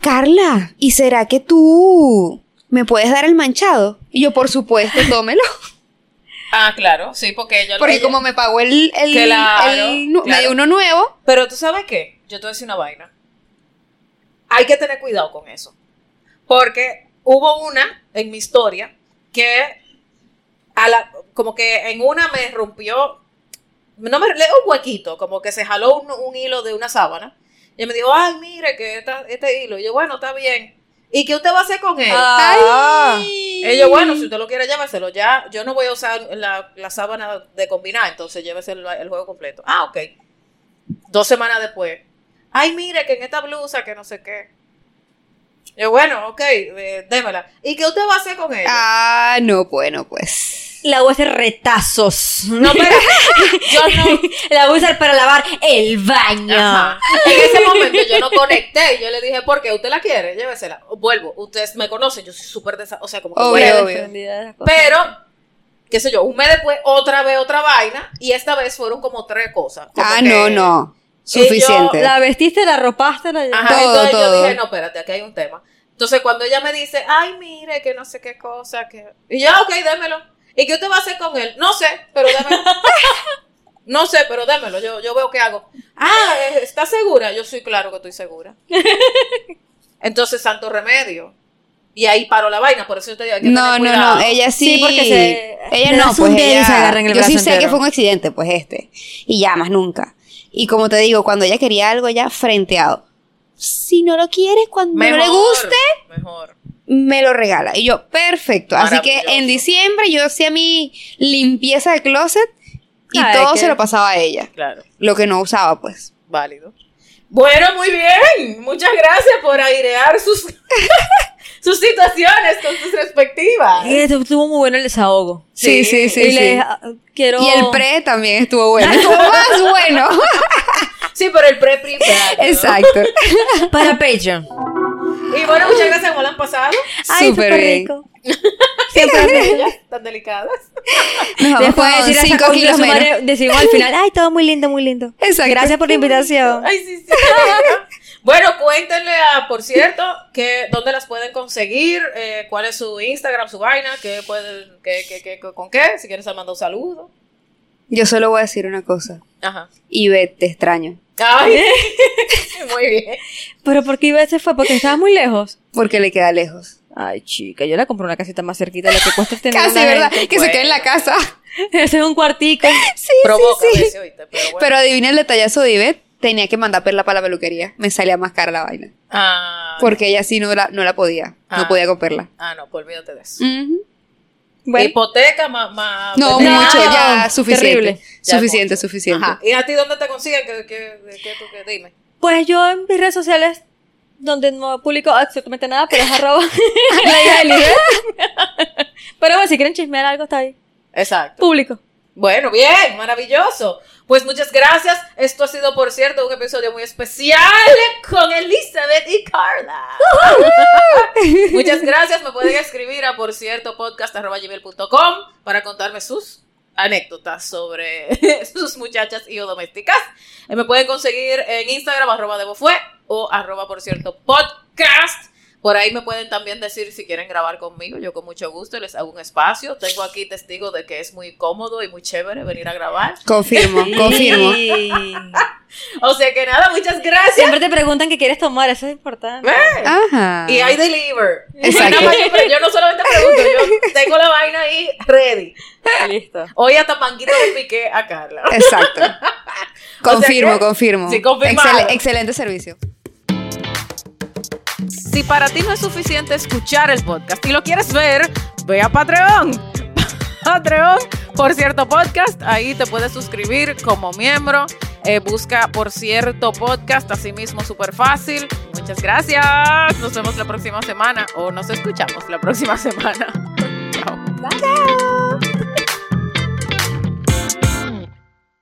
Carla, ¿y será que tú me puedes dar el manchado? Y yo, por supuesto, tómelo. Ah, claro, sí, porque ella Porque ella- como me pagó el, el, Claro, el nu- me dio uno nuevo, Pero tú sabes qué, yo te voy a decir una vaina. Hay que tener cuidado con eso. Porque hubo una en mi historia que a la, como que en una me rompió, no me un huequito, como que se jaló un, un hilo de una sábana. Y ella me dijo, ay, mire que esta- este hilo. Y yo, bueno, está bien. ¿Y qué usted va a hacer con él? Ah. Y yo, bueno, si usted lo quiere, lléveselo. Ya, yo no voy a usar la, la sábana de combinar, entonces llévese el, el juego completo. Ah, ok. Dos semanas después. Ay, mire que en esta blusa, que no sé qué. Yo, bueno, ok, eh, démela. ¿Y qué usted va a hacer con ella? ah, no, bueno, pues. La voy a hacer retazos. No, pero yo no. La voy a usar para lavar el baño. Ajá. En ese momento yo no conecté. y Yo le dije, ¿por qué? ¿Usted la quiere? Llévesela. Vuelvo. Ustedes me conocen. Yo soy súper desa... O sea, como que Obvio, obvio. Pero, qué sé yo, un mes después, otra vez otra vaina. Y esta vez fueron como tres cosas. Como Ah, que- no, no. Yo- Suficiente. La vestiste, la ropaste, la Ajá, Todo, entonces yo todo. dije, no, espérate, aquí hay un tema. Entonces cuando ella me dice, ay, mire, que no sé qué cosa, que... Y yo, "Ah, ok, démelo. ¿Y qué usted va a hacer con él? No sé, pero démelo. no sé, pero démelo, yo, yo veo qué hago. Ah, eh, ¿estás segura? Yo soy claro que estoy segura. Entonces, santo remedio. Y ahí paró la vaina, por eso yo te digo, que No, no, no, ella sí. Sí, porque se- ella no, pues ella. se agarra en el yo sí sé que fue un accidente, pues este. Y ya, más nunca. Y como te digo, cuando ella quería algo, ella frenteado. Si no lo quieres, cuando no le guste, Mejor. me lo regala. Y yo, perfecto. Así que en diciembre yo hacía mi limpieza de closet y Ay, todo se lo pasaba a ella. Claro. Lo que no usaba, pues. Válido. Bueno, muy bien. Muchas gracias por airear sus, sus situaciones con sus respectivas. Y estuvo muy bueno el desahogo. Sí, sí, sí. y sí. le ah, quiero. Y el pre también estuvo bueno. Estuvo más bueno. Sí, pero el pre pre Exacto. Para Patreon. Y bueno, muchas gracias. ¿Cómo la han pasado? Ay, Súper súper bien. rico. Siempre tan bellas, tan delicadas. Nos vamos Después de con decir hasta 5 con kilos su menos. madre, decimos al final, ay, todo muy lindo, muy lindo. Exacto. Gracias por la invitación. Ay, sí, sí. Bueno, cuéntenle a, por cierto, que dónde las pueden conseguir, eh, cuál es su Instagram, su vaina, qué pueden, qué, qué, qué, con qué, si quieres mandar un saludo. Yo solo voy a decir una cosa. Ajá. Ivette, te extraño. Ay, muy bien. Pero ¿por qué iba ese fue? Porque estaba muy lejos. Porque le queda lejos. Ay, chica, yo le compré una casita más cerquita de lo que cuesta tener Casi, una ¿verdad? gente. Que se quede en la casa. Ese es un cuartico. Sí, Provoca sí, sí. pero bueno. Pero adivina el detallazo de Ivette. Tenía que mandar perla para la peluquería. Me salía más cara la vaina. Ah, Porque ella sí no la, no la podía. Ah. No podía con perla. ah, no, pues olvídate de eso. Ujú. Bueno, Hipoteca más... más No, veterinario. mucho, ya, suficiente. terrible. Ya suficiente, mucho. suficiente. Ajá. ¿Y a ti dónde te consiguen? ¿Qué, qué, qué, qué tú qué? Dime. pues yo en mis redes sociales, donde no publico absolutamente nada, pero es arroba la hija de Lidia. Pero bueno, si quieren chismear algo, está ahí. Exacto. Público. Bueno, bien, maravilloso. Pues muchas gracias. Esto ha sido, por cierto, un episodio muy especial con Elizabeth y Carla. muchas gracias. Me pueden escribir a, por cierto, podcast.gmail.com para contarme sus anécdotas sobre sus muchachas y o domésticas. Eh, Me pueden conseguir en Instagram, arroba debofue o arroba, por cierto, podcast. Por ahí me pueden también decir si quieren grabar conmigo. Yo con mucho gusto les hago un espacio. Tengo aquí testigo de que es muy cómodo y muy chévere venir a grabar. Confirmo, confirmo. Sí. O sea que nada, muchas gracias. Siempre te preguntan qué quieres tomar, eso es importante. Ven. Ajá. Y hay deliver. Exacto. Yo, pero yo no solamente pregunto, yo tengo la vaina ahí ready. Listo. Hoy hasta panquito le piqué a Carla. Exacto. Confirmo, que- confirmo. Sí. Excel- excelente servicio. Si para ti no es suficiente escuchar el podcast y lo quieres ver, ve a Patreon. Patreon, por cierto podcast, ahí te puedes suscribir como miembro. Eh, busca por cierto podcast, así mismo súper fácil. Muchas gracias. Nos vemos la próxima semana o nos escuchamos la próxima semana. Chao.